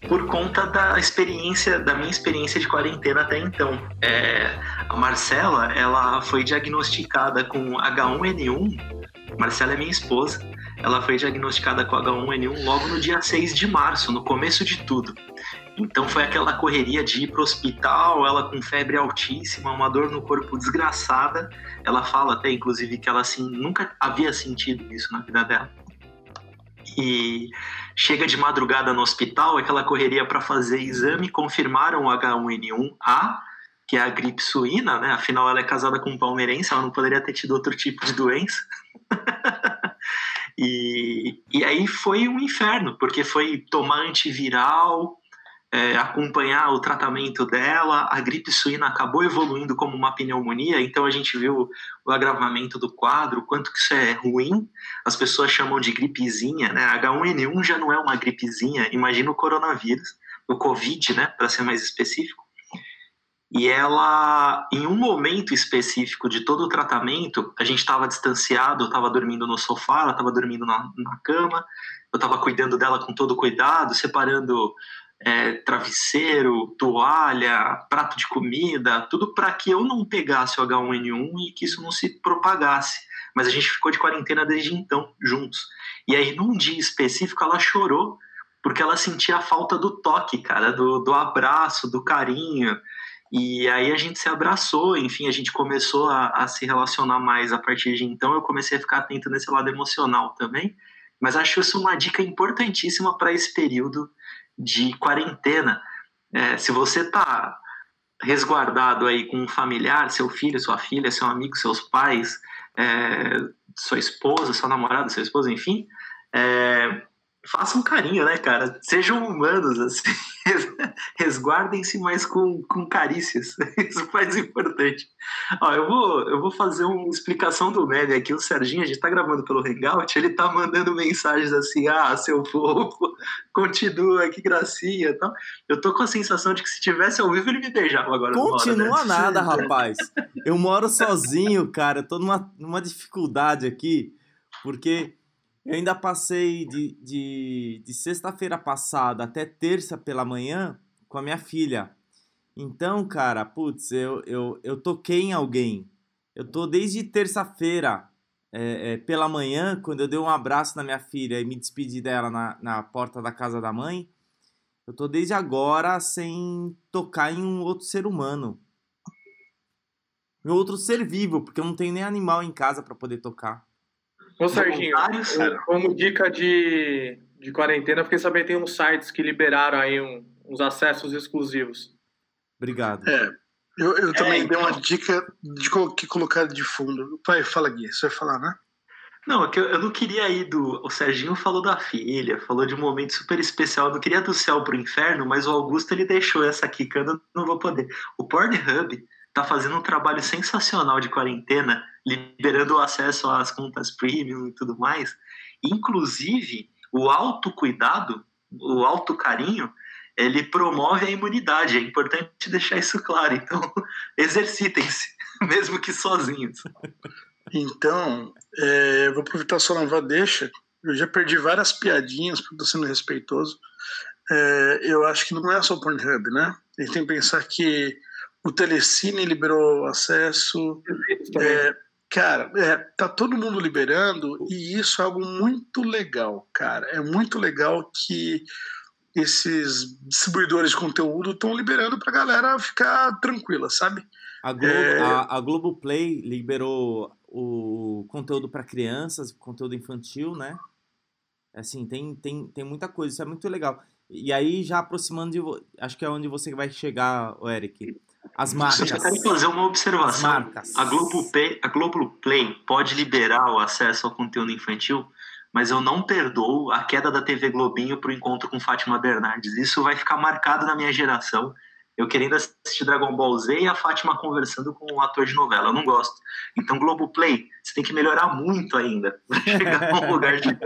por conta da experiência, da minha experiência de quarentena até então. É, a Marcela, ela foi diagnosticada com H1N1. Marcela é minha esposa. Ela foi diagnosticada com H1N1 logo no dia 6 de março, no começo de tudo. Então foi aquela correria de ir pro hospital, ela com febre altíssima, uma dor no corpo desgraçada. Ela fala até, inclusive, que ela assim, nunca havia sentido isso na vida dela. E chega de madrugada no hospital, aquela correria para fazer exame, confirmaram o H1N1A, que é a gripe suína, né? Afinal, ela é casada com um palmeirense, ela não poderia ter tido outro tipo de doença. e, e aí foi um inferno, porque foi tomar antiviral, é, acompanhar o tratamento dela. A gripe suína acabou evoluindo como uma pneumonia, então a gente viu o agravamento do quadro, quanto que isso é ruim. As pessoas chamam de gripezinha, né? H1N1 já não é uma gripezinha, imagina o coronavírus, o Covid, né, para ser mais específico. E ela, em um momento específico de todo o tratamento, a gente estava distanciado, eu estava dormindo no sofá, ela estava dormindo na, na cama, eu estava cuidando dela com todo cuidado, separando é, travesseiro, toalha, prato de comida, tudo para que eu não pegasse o H1N1 e que isso não se propagasse. Mas a gente ficou de quarentena desde então, juntos. E aí, num dia específico, ela chorou porque ela sentia a falta do toque, cara, do, do abraço, do carinho. E aí a gente se abraçou, enfim, a gente começou a, a se relacionar mais a partir de então. Eu comecei a ficar atento nesse lado emocional também. Mas acho isso uma dica importantíssima para esse período de quarentena. É, se você está resguardado aí com um familiar, seu filho, sua filha, seu amigo, seus pais, é, sua esposa, sua namorada, sua esposa, enfim, é, façam um carinho, né, cara? Sejam humanos, assim. Resguardem-se, mas com, com carícias. Isso faz importante. Ó, eu vou, eu vou fazer uma explicação do meme aqui. O Serginho, a gente tá gravando pelo Hangout, ele tá mandando mensagens assim: ah, seu fofo, continua, que gracinha tal. Eu tô com a sensação de que se tivesse ao vivo ele me beijava agora. Continua hora, né? nada, rapaz. Eu moro sozinho, cara. Eu tô numa, numa dificuldade aqui, porque eu ainda passei de, de, de sexta-feira passada até terça pela manhã com a minha filha. Então, cara, putz, eu, eu, eu toquei em alguém. Eu tô desde terça-feira é, é, pela manhã, quando eu dei um abraço na minha filha e me despedi dela na, na porta da casa da mãe. Eu tô desde agora sem tocar em um outro ser humano. Em outro ser vivo, porque eu não tenho nem animal em casa para poder tocar. Ô, Serginho, como dica de, de quarentena, fiquei sabendo que tem uns sites que liberaram aí um, uns acessos exclusivos. Obrigado. É, eu, eu também é, dei uma então. dica de que colocar de fundo. Pai, fala, Gui, você vai falar, né? Não, é eu não queria ir do. O Serginho falou da filha, falou de um momento super especial. Eu não queria do céu pro inferno, mas o Augusto ele deixou essa quicando, não vou poder. O Pornhub tá fazendo um trabalho sensacional de quarentena, liberando o acesso às contas premium e tudo mais. Inclusive, o autocuidado, o autocarinho, ele promove a imunidade. É importante deixar isso claro. Então, exercitem-se, mesmo que sozinhos. Então, é, eu vou aproveitar sua nova deixa. Eu já perdi várias piadinhas, porque estou sendo respeitoso. É, eu acho que não é só o Pornhub, né? A gente tem que pensar que o Telecine liberou acesso. É, cara, é, tá todo mundo liberando e isso é algo muito legal, cara. É muito legal que esses distribuidores de conteúdo estão liberando pra galera ficar tranquila, sabe? A, Globo, é... a, a Globoplay liberou o conteúdo para crianças, conteúdo infantil, né? Assim, tem, tem, tem muita coisa, isso é muito legal. E aí, já aproximando de. Acho que é onde você vai chegar, Eric. As marcas. Eu quero fazer uma observação. A Globoplay, a Globoplay pode liberar o acesso ao conteúdo infantil, mas eu não perdoo a queda da TV Globinho para o encontro com Fátima Bernardes. Isso vai ficar marcado na minha geração. Eu querendo assistir Dragon Ball Z e a Fátima conversando com um ator de novela. Eu não gosto. Então, Globoplay, você tem que melhorar muito ainda para chegar num lugar de.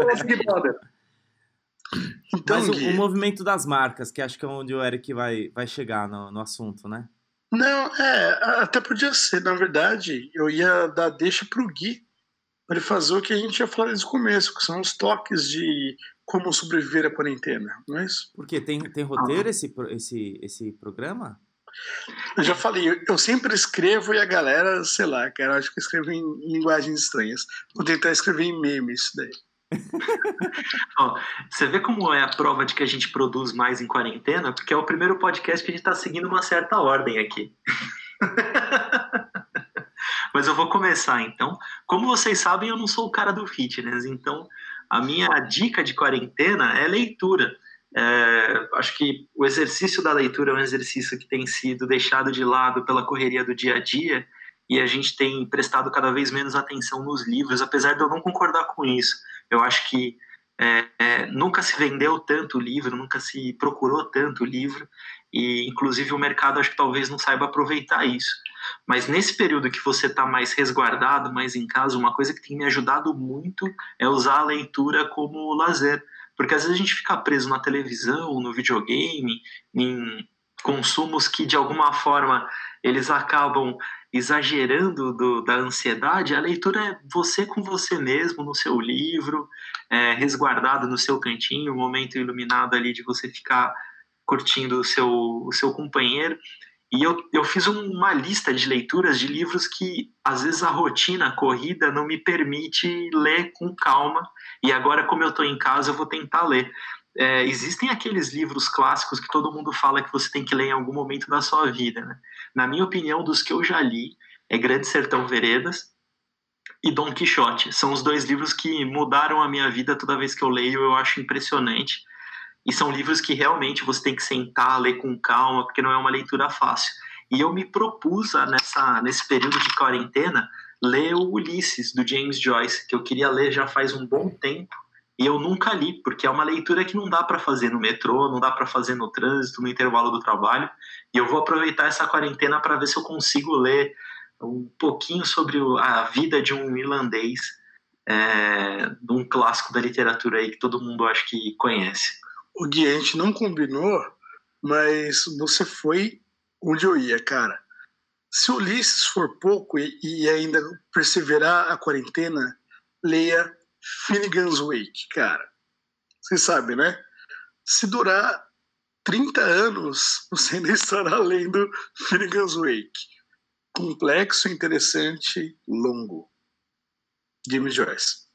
Então, Mas o, o, movimento das marcas, que acho que é onde o Eric vai, vai chegar no, no assunto, né? Não, é, até podia ser. Na verdade, eu ia dar deixa pro Gui para ele fazer o que a gente ia falar desde o começo, que são os toques de como sobreviver à quarentena, não é isso? Porque tem, tem roteiro ah. esse, esse, esse programa? Eu já falei, eu sempre escrevo e a galera, sei lá, cara, acho que escrevo em, em linguagens estranhas. Vou tentar escrever em memes isso daí. Ó, você vê como é a prova de que a gente produz mais em quarentena? Porque é o primeiro podcast que a gente está seguindo uma certa ordem aqui. Mas eu vou começar então. Como vocês sabem, eu não sou o cara do fitness, então a minha dica de quarentena é leitura. É, acho que o exercício da leitura é um exercício que tem sido deixado de lado pela correria do dia a dia e a gente tem prestado cada vez menos atenção nos livros, apesar de eu não concordar com isso. Eu acho que é, é, nunca se vendeu tanto livro, nunca se procurou tanto livro, e inclusive o mercado acho que talvez não saiba aproveitar isso. Mas nesse período que você está mais resguardado, mais em casa, uma coisa que tem me ajudado muito é usar a leitura como lazer. Porque às vezes a gente fica preso na televisão, no videogame, em consumos que de alguma forma eles acabam exagerando do, da ansiedade, a leitura é você com você mesmo, no seu livro, é, resguardado no seu cantinho, um momento iluminado ali de você ficar curtindo o seu, o seu companheiro. E eu, eu fiz uma lista de leituras de livros que, às vezes, a rotina, a corrida, não me permite ler com calma. E agora, como eu estou em casa, eu vou tentar ler. É, existem aqueles livros clássicos que todo mundo fala que você tem que ler em algum momento da sua vida. Né? Na minha opinião, dos que eu já li, é Grande Sertão Veredas e Dom Quixote. São os dois livros que mudaram a minha vida toda vez que eu leio, eu acho impressionante. E são livros que realmente você tem que sentar, ler com calma, porque não é uma leitura fácil. E eu me propus, nessa, nesse período de quarentena, ler o Ulisses, do James Joyce, que eu queria ler já faz um bom tempo, e eu nunca li, porque é uma leitura que não dá para fazer no metrô, não dá para fazer no trânsito, no intervalo do trabalho. E eu vou aproveitar essa quarentena para ver se eu consigo ler um pouquinho sobre a vida de um irlandês, é, de um clássico da literatura aí que todo mundo acho que conhece o Gui, a gente não combinou, mas você foi onde eu ia, cara. Se Ulisses for pouco e, e ainda perseverar a quarentena, leia Finnegan's Wake, cara. Você sabe, né? Se durar 30 anos, você ainda estará lendo Finnegan's Wake. Complexo, interessante, longo. James Joyce.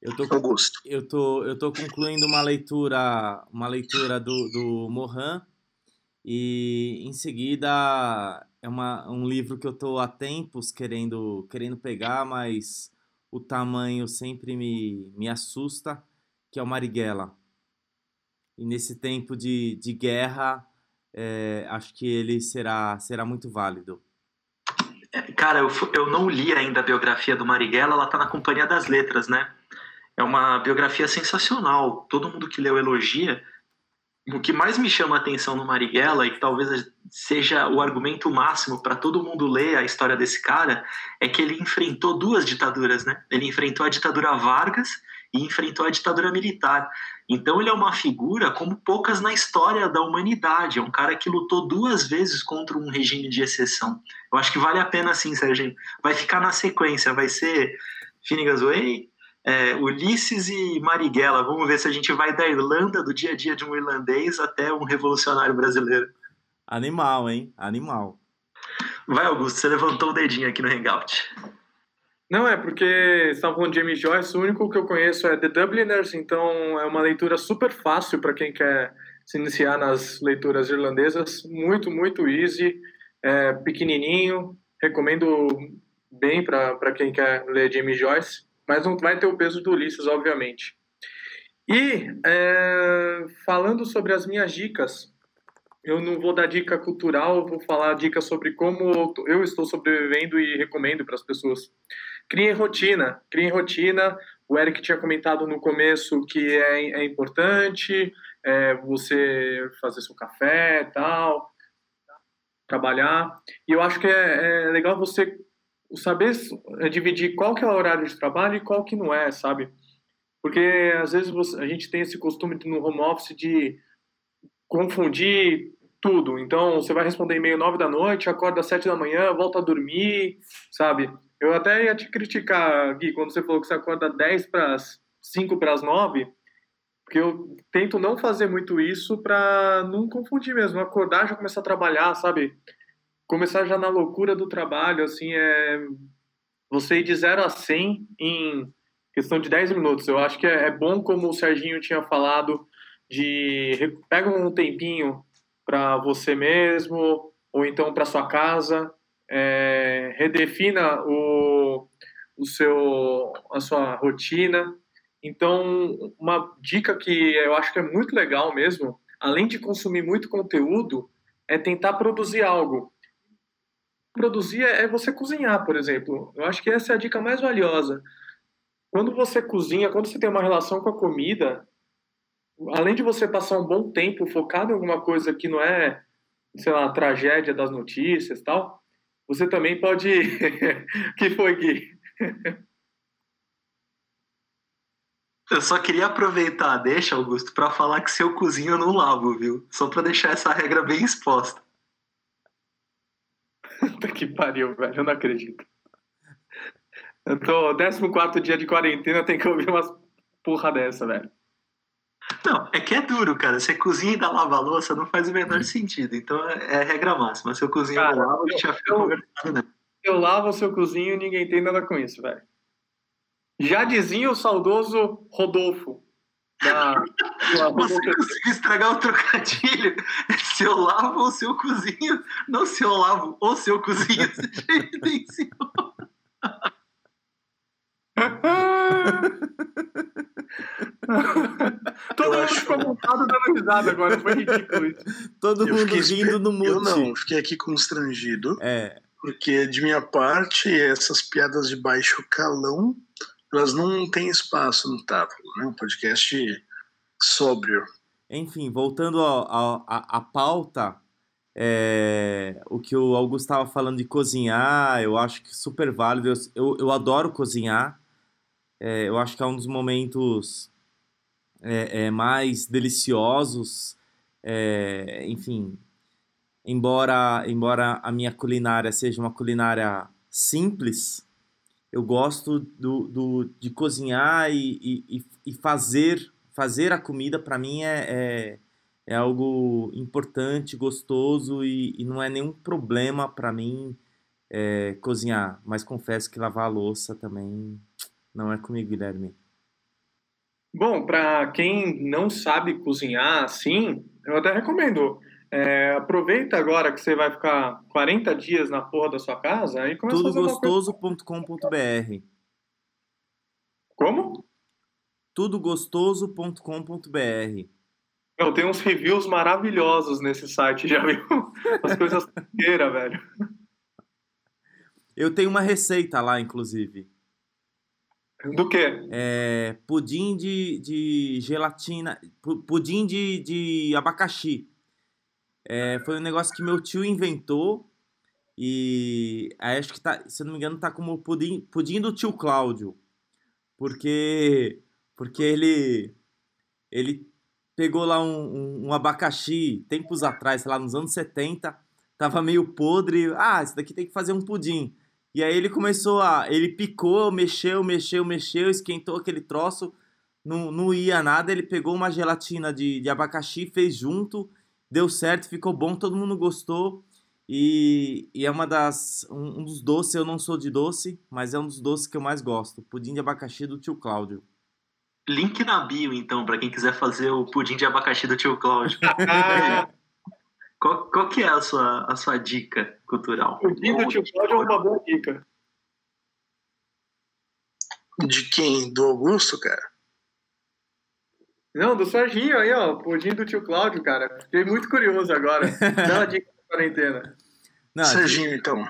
Eu tô, Augusto. Eu tô, eu tô concluindo uma leitura, uma leitura do, do Mohan e em seguida é uma, um livro que eu tô há tempos querendo, querendo pegar, mas o tamanho sempre me, me assusta, que é o Marighella. E nesse tempo de, de guerra, é, acho que ele será, será muito válido. É, cara, eu, eu não li ainda a biografia do Marighella, ela tá na Companhia das Letras, né? É uma biografia sensacional. Todo mundo que leu elogia. O que mais me chama a atenção no Marighella, e que talvez seja o argumento máximo para todo mundo ler a história desse cara, é que ele enfrentou duas ditaduras, né? Ele enfrentou a ditadura Vargas e enfrentou a ditadura militar. Então ele é uma figura como poucas na história da humanidade. É um cara que lutou duas vezes contra um regime de exceção. Eu acho que vale a pena sim, Sérgio. Vai ficar na sequência, vai ser Finnegan's Way, é, Ulisses e Marighella. Vamos ver se a gente vai da Irlanda, do dia a dia de um irlandês, até um revolucionário brasileiro. Animal, hein? Animal. Vai, Augusto, você levantou o dedinho aqui no Hangout. Não, é porque estavam falando de James Joyce, o único que eu conheço é The Dubliners, então é uma leitura super fácil para quem quer se iniciar nas leituras irlandesas, muito, muito easy, é, pequenininho, recomendo bem para quem quer ler James Joyce mas não vai ter o peso do Ulisses, obviamente. E é, falando sobre as minhas dicas, eu não vou dar dica cultural, vou falar dica sobre como eu estou sobrevivendo e recomendo para as pessoas. Criem rotina, criem rotina. O Eric tinha comentado no começo que é, é importante é, você fazer seu café tal, trabalhar. E eu acho que é, é legal você o saber é dividir qual que é o horário de trabalho e qual que não é, sabe? Porque às vezes você, a gente tem esse costume no home office de confundir tudo. Então, você vai responder e-mail 9 da noite, acorda às 7 da manhã, volta a dormir, sabe? Eu até ia te criticar, Gui, quando você falou que você acorda 10 para 5 para as 9, porque eu tento não fazer muito isso para não confundir mesmo, acordar já começar a trabalhar, sabe? Começar já na loucura do trabalho, assim, é você ir de 0 a 100 em questão de 10 minutos. Eu acho que é, é bom, como o Serginho tinha falado, de pega um tempinho para você mesmo ou então para sua casa, é, redefina o, o seu a sua rotina. Então, uma dica que eu acho que é muito legal mesmo, além de consumir muito conteúdo, é tentar produzir algo. Produzir é você cozinhar, por exemplo. Eu acho que essa é a dica mais valiosa. Quando você cozinha, quando você tem uma relação com a comida, além de você passar um bom tempo focado em alguma coisa que não é, sei lá, tragédia das notícias tal, você também pode. que foi, Gui? Eu só queria aproveitar, deixa, Augusto, para falar que se eu cozinho eu não lavo, viu? Só para deixar essa regra bem exposta. Puta que pariu, velho, eu não acredito. Eu tô 14 dia de quarentena, tem que ouvir umas porra dessa, velho. Não, é que é duro, cara. Você cozinha e dá lava louça não faz o menor sentido. Então é, é a regra máxima. Se eu cozinho cara, eu lavo, a gente já fica né? Eu lavo o seu cozinho e ninguém tem nada com isso, velho. Já dizia o saudoso Rodolfo. Da, Você conseguiu estragar o trocadilho. Se eu lavo ou se eu cozinho, não se eu lavo ou se eu cozinho. Você já evidenciou. Todo eu mundo acho... ficou montado dando risada agora, foi ridículo isso. Todo eu mundo rindo no mute. Eu não, fiquei aqui constrangido. É. Porque de minha parte, essas piadas de baixo calão, elas não têm espaço no Távola, né? Um podcast sóbrio. Enfim, voltando à pauta, é, o que o Augusto estava falando de cozinhar, eu acho que super válido. Eu, eu adoro cozinhar. É, eu acho que é um dos momentos é, é mais deliciosos. É, enfim, embora, embora a minha culinária seja uma culinária simples, eu gosto do, do, de cozinhar e, e, e fazer, fazer a comida para mim é, é, é, algo importante, gostoso e, e não é nenhum problema para mim é, cozinhar. Mas confesso que lavar a louça também não é comigo, Guilherme. Bom, para quem não sabe cozinhar assim, eu até recomendo. É, aproveita agora que você vai ficar 40 dias na porra da sua casa e começa Tudogostoso.com.br Como? Tudogostoso.com.br Eu tenho uns reviews maravilhosos nesse site, já viu? As coisas inteiras, velho. Eu tenho uma receita lá, inclusive. Do quê? É, pudim de, de gelatina. Pudim de, de abacaxi. É, foi um negócio que meu tio inventou. E acho que tá, se não me engano, tá como pudim, pudim do tio Cláudio. Porque, porque ele, ele pegou lá um, um, um abacaxi tempos atrás, sei lá, nos anos 70, tava meio podre. Ah, isso daqui tem que fazer um pudim. E aí ele começou a. Ele picou, mexeu, mexeu, mexeu, esquentou aquele troço, não, não ia nada. Ele pegou uma gelatina de, de abacaxi, fez junto, deu certo, ficou bom, todo mundo gostou. E, e é uma das. Um, um, dos doces, eu não sou de doce, mas é um dos doces que eu mais gosto. Pudim de abacaxi do tio Cláudio. Link na bio, então, para quem quiser fazer o pudim de abacaxi do tio Cláudio. Qual, qual que é a sua, a sua dica cultural? O dia do tio Cláudio é uma boa dica. De quem? Do Augusto, cara? Não, do Serginho aí, ó. Pudim do tio Cláudio, cara. Fiquei muito curioso agora. Dá uma dica de quarentena. Não, Serginho, então.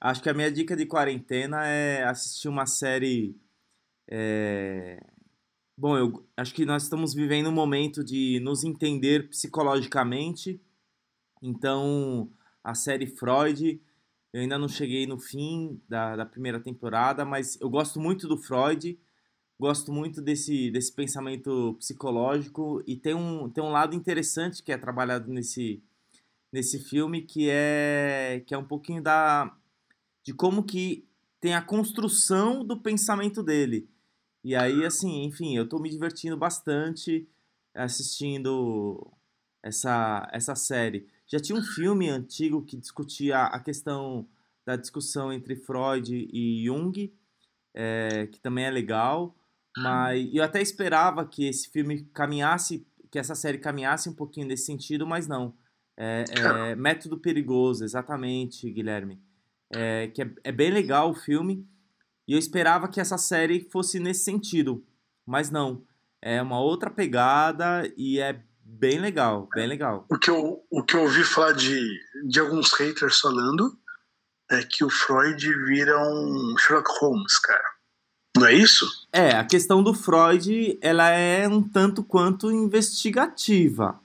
Acho que a minha dica de quarentena é assistir uma série. É... Bom, eu acho que nós estamos vivendo um momento de nos entender psicologicamente então, a série Freud, eu ainda não cheguei no fim da, da primeira temporada, mas eu gosto muito do Freud, gosto muito desse, desse pensamento psicológico e tem um, tem um lado interessante que é trabalhado nesse, nesse filme que é que é um pouquinho da de como que tem a construção do pensamento dele. E aí, assim, enfim, eu tô me divertindo bastante assistindo essa, essa série. Já tinha um filme antigo que discutia a questão da discussão entre Freud e Jung, é, que também é legal, mas eu até esperava que esse filme caminhasse, que essa série caminhasse um pouquinho nesse sentido, mas não. É, é Método Perigoso, exatamente, Guilherme. É, que é, é bem legal o filme, e eu esperava que essa série fosse nesse sentido, mas não. É uma outra pegada e é bem legal, bem legal. O que eu, o que eu ouvi falar de, de alguns haters falando é que o Freud vira um Sherlock Holmes, cara. Não é isso? É, a questão do Freud, ela é um tanto quanto investigativa.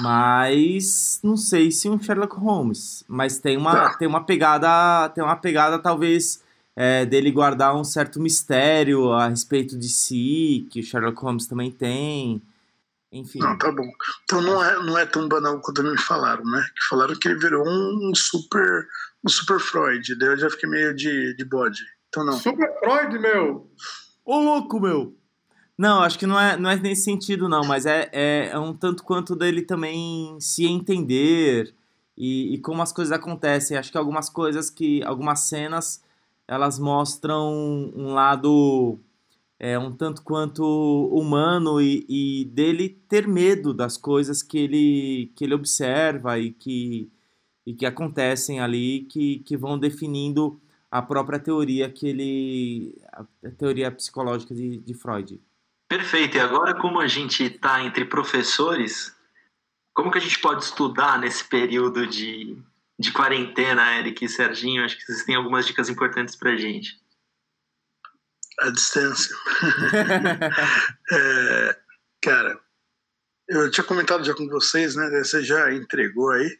Mas não sei se um Sherlock Holmes, mas tem uma, tá. tem uma pegada, tem uma pegada talvez é, dele guardar um certo mistério a respeito de si, que o Sherlock Holmes também tem. Enfim. Não, tá bom. Então não é, não é tão banal quanto me falaram, né? Que falaram que ele virou um super, um super Freud. Daí eu já fiquei meio de, de bode. Então não. Super Freud, meu! Ô louco, meu! Não, acho que não é, não é nesse sentido, não, mas é, é, é um tanto quanto dele também se entender e, e como as coisas acontecem. Acho que algumas coisas que. algumas cenas elas mostram um lado é, um tanto quanto humano e, e, dele ter medo das coisas que ele, que ele observa e que, e que acontecem ali, que, que vão definindo a própria teoria que ele. a teoria psicológica de, de Freud. Perfeito. E agora, como a gente está entre professores, como que a gente pode estudar nesse período de de quarentena, Eric e Serginho, acho que vocês têm algumas dicas importantes pra gente. A distância. é, cara, eu tinha comentado já com vocês, né? Você já entregou aí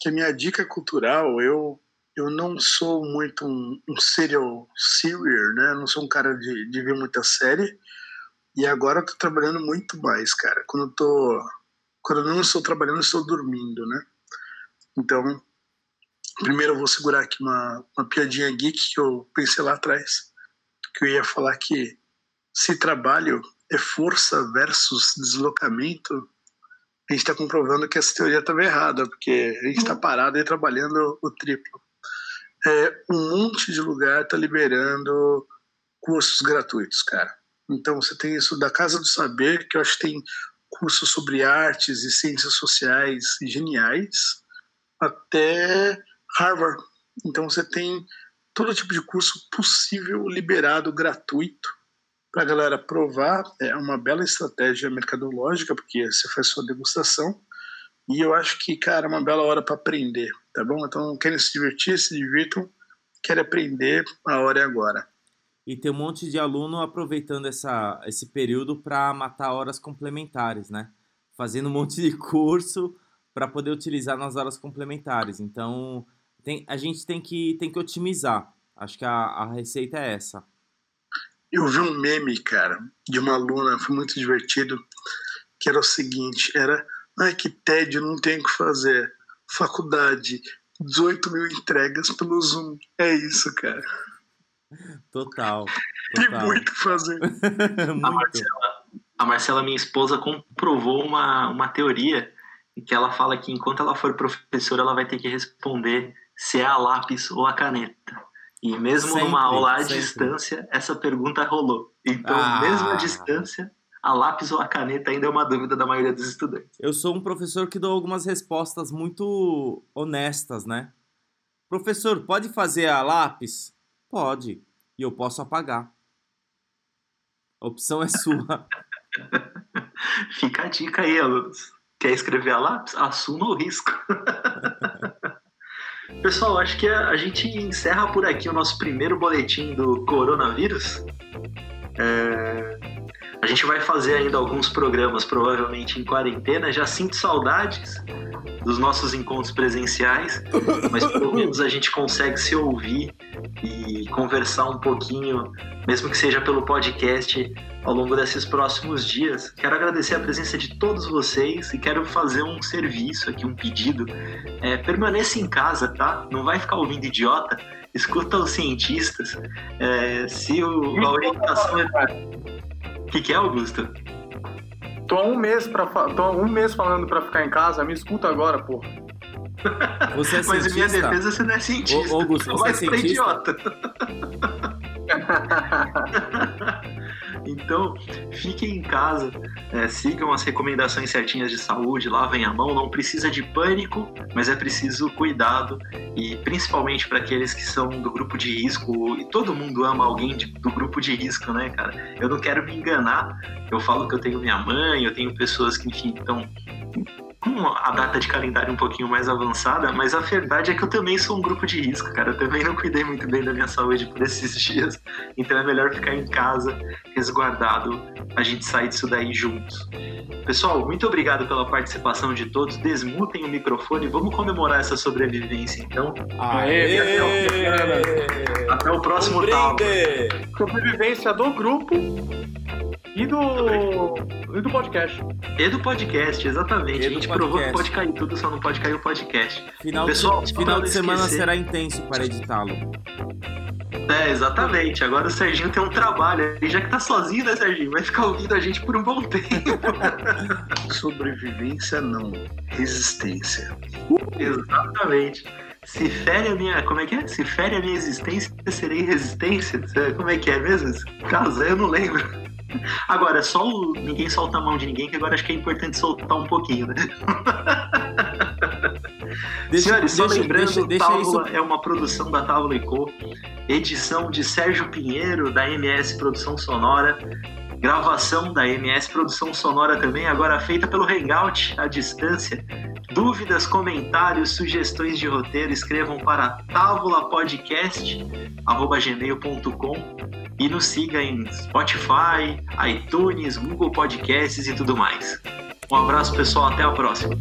que a minha dica cultural, eu eu não sou muito um, um serial serial, né? não sou um cara de, de ver muita série. E agora eu tô trabalhando muito mais, cara. Quando eu tô quando eu não estou trabalhando, eu estou dormindo, né? Então, Primeiro eu vou segurar aqui uma, uma piadinha geek que eu pensei lá atrás, que eu ia falar que se trabalho é força versus deslocamento, a gente está comprovando que essa teoria estava errada, porque a gente está parado e trabalhando o triplo. É, um monte de lugar está liberando cursos gratuitos, cara. Então você tem isso da Casa do Saber, que eu acho que tem cursos sobre artes e ciências sociais geniais, até Harvard. Então você tem todo tipo de curso possível liberado gratuito para a galera provar. É uma bela estratégia mercadológica, porque você faz sua degustação. E eu acho que, cara, é uma bela hora para aprender, tá bom? Então, querem se divertir, se divirtam. Querem aprender, a hora é agora. E tem um monte de aluno aproveitando essa, esse período para matar horas complementares, né? Fazendo um monte de curso para poder utilizar nas horas complementares. Então, tem, a gente tem que, tem que otimizar. Acho que a, a receita é essa. Eu vi um meme, cara, de uma aluna, foi muito divertido, que era o seguinte, era, ai que tédio, não tem o que fazer. Faculdade, 18 mil entregas pelo Zoom. É isso, cara. Total. total. Tem muito o que fazer. muito. A, Marcela, a Marcela, minha esposa, comprovou uma, uma teoria em que ela fala que enquanto ela for professora, ela vai ter que responder se é a lápis ou a caneta. E mesmo sempre, numa aula à sempre. distância, essa pergunta rolou. Então, ah. mesmo à distância, a lápis ou a caneta ainda é uma dúvida da maioria dos estudantes. Eu sou um professor que dou algumas respostas muito honestas, né? Professor, pode fazer a lápis? Pode. E eu posso apagar. A opção é sua. Fica a dica aí, alunos. Quer escrever a lápis? Assuma o risco. Pessoal, acho que a, gente encerra por aqui o nosso primeiro boletim do coronavírus. É... A gente vai fazer ainda alguns programas, provavelmente em quarentena. Já sinto saudades dos nossos encontros presenciais, mas pelo menos a gente consegue se ouvir e conversar um pouquinho, mesmo que seja pelo podcast, ao longo desses próximos dias. Quero agradecer a presença de todos vocês e quero fazer um serviço aqui, um pedido. É, permaneça em casa, tá? Não vai ficar ouvindo idiota. Escuta os cientistas. É, se o, a orientação é. O que, que é, Augusto? Tô há um mês, pra, tô há um mês falando pra ficar em casa, me escuta agora, pô. Você é Mas em minha cientista? defesa você não é cientista. Ô, Augusto, você é vai ser cientista? idiota. Então, fiquem em casa, é, sigam as recomendações certinhas de saúde, lavem a mão, não precisa de pânico, mas é preciso cuidado e principalmente para aqueles que são do grupo de risco, e todo mundo ama alguém de- do grupo de risco, né, cara? Eu não quero me enganar, eu falo que eu tenho minha mãe, eu tenho pessoas que, enfim, estão com a data de calendário um pouquinho mais avançada, mas a verdade é que eu também sou um grupo de risco, cara. Eu também não cuidei muito bem da minha saúde por esses dias, então é melhor ficar em casa, resguardado, a gente sair disso daí juntos. Pessoal, muito obrigado pela participação de todos. Desmutem o microfone, vamos comemorar essa sobrevivência então. Aê, Aê! Até o próximo Um brinde! Sobrevivência do grupo e do, e do podcast. E do podcast, exatamente. E a gente provou que pode cair tudo, só não pode cair o podcast. Final, Pessoal, de, final de semana esquecer. será intenso para editá-lo. É, exatamente. Agora o Serginho tem um trabalho. E já que tá sozinho, né, Serginho? Vai ficar ouvindo a gente por um bom tempo. Sobrevivência não, resistência. exatamente. Se fere a minha. Como é que é? Se fere a minha existência, serei resistência? Como é que é mesmo? Caso, eu não lembro. Agora, só o... ninguém solta a mão de ninguém, que agora acho que é importante soltar um pouquinho, né? Senhores, só lembrando, deixa, deixa Távola isso. é uma produção da Távola e Co. Edição de Sérgio Pinheiro, da MS Produção Sonora. Gravação da MS Produção Sonora também, agora feita pelo Hangout à distância. Dúvidas, comentários, sugestões de roteiro, escrevam para tavolapodcast.gmail.com e nos siga em Spotify, iTunes, Google Podcasts e tudo mais. Um abraço, pessoal. Até a próxima.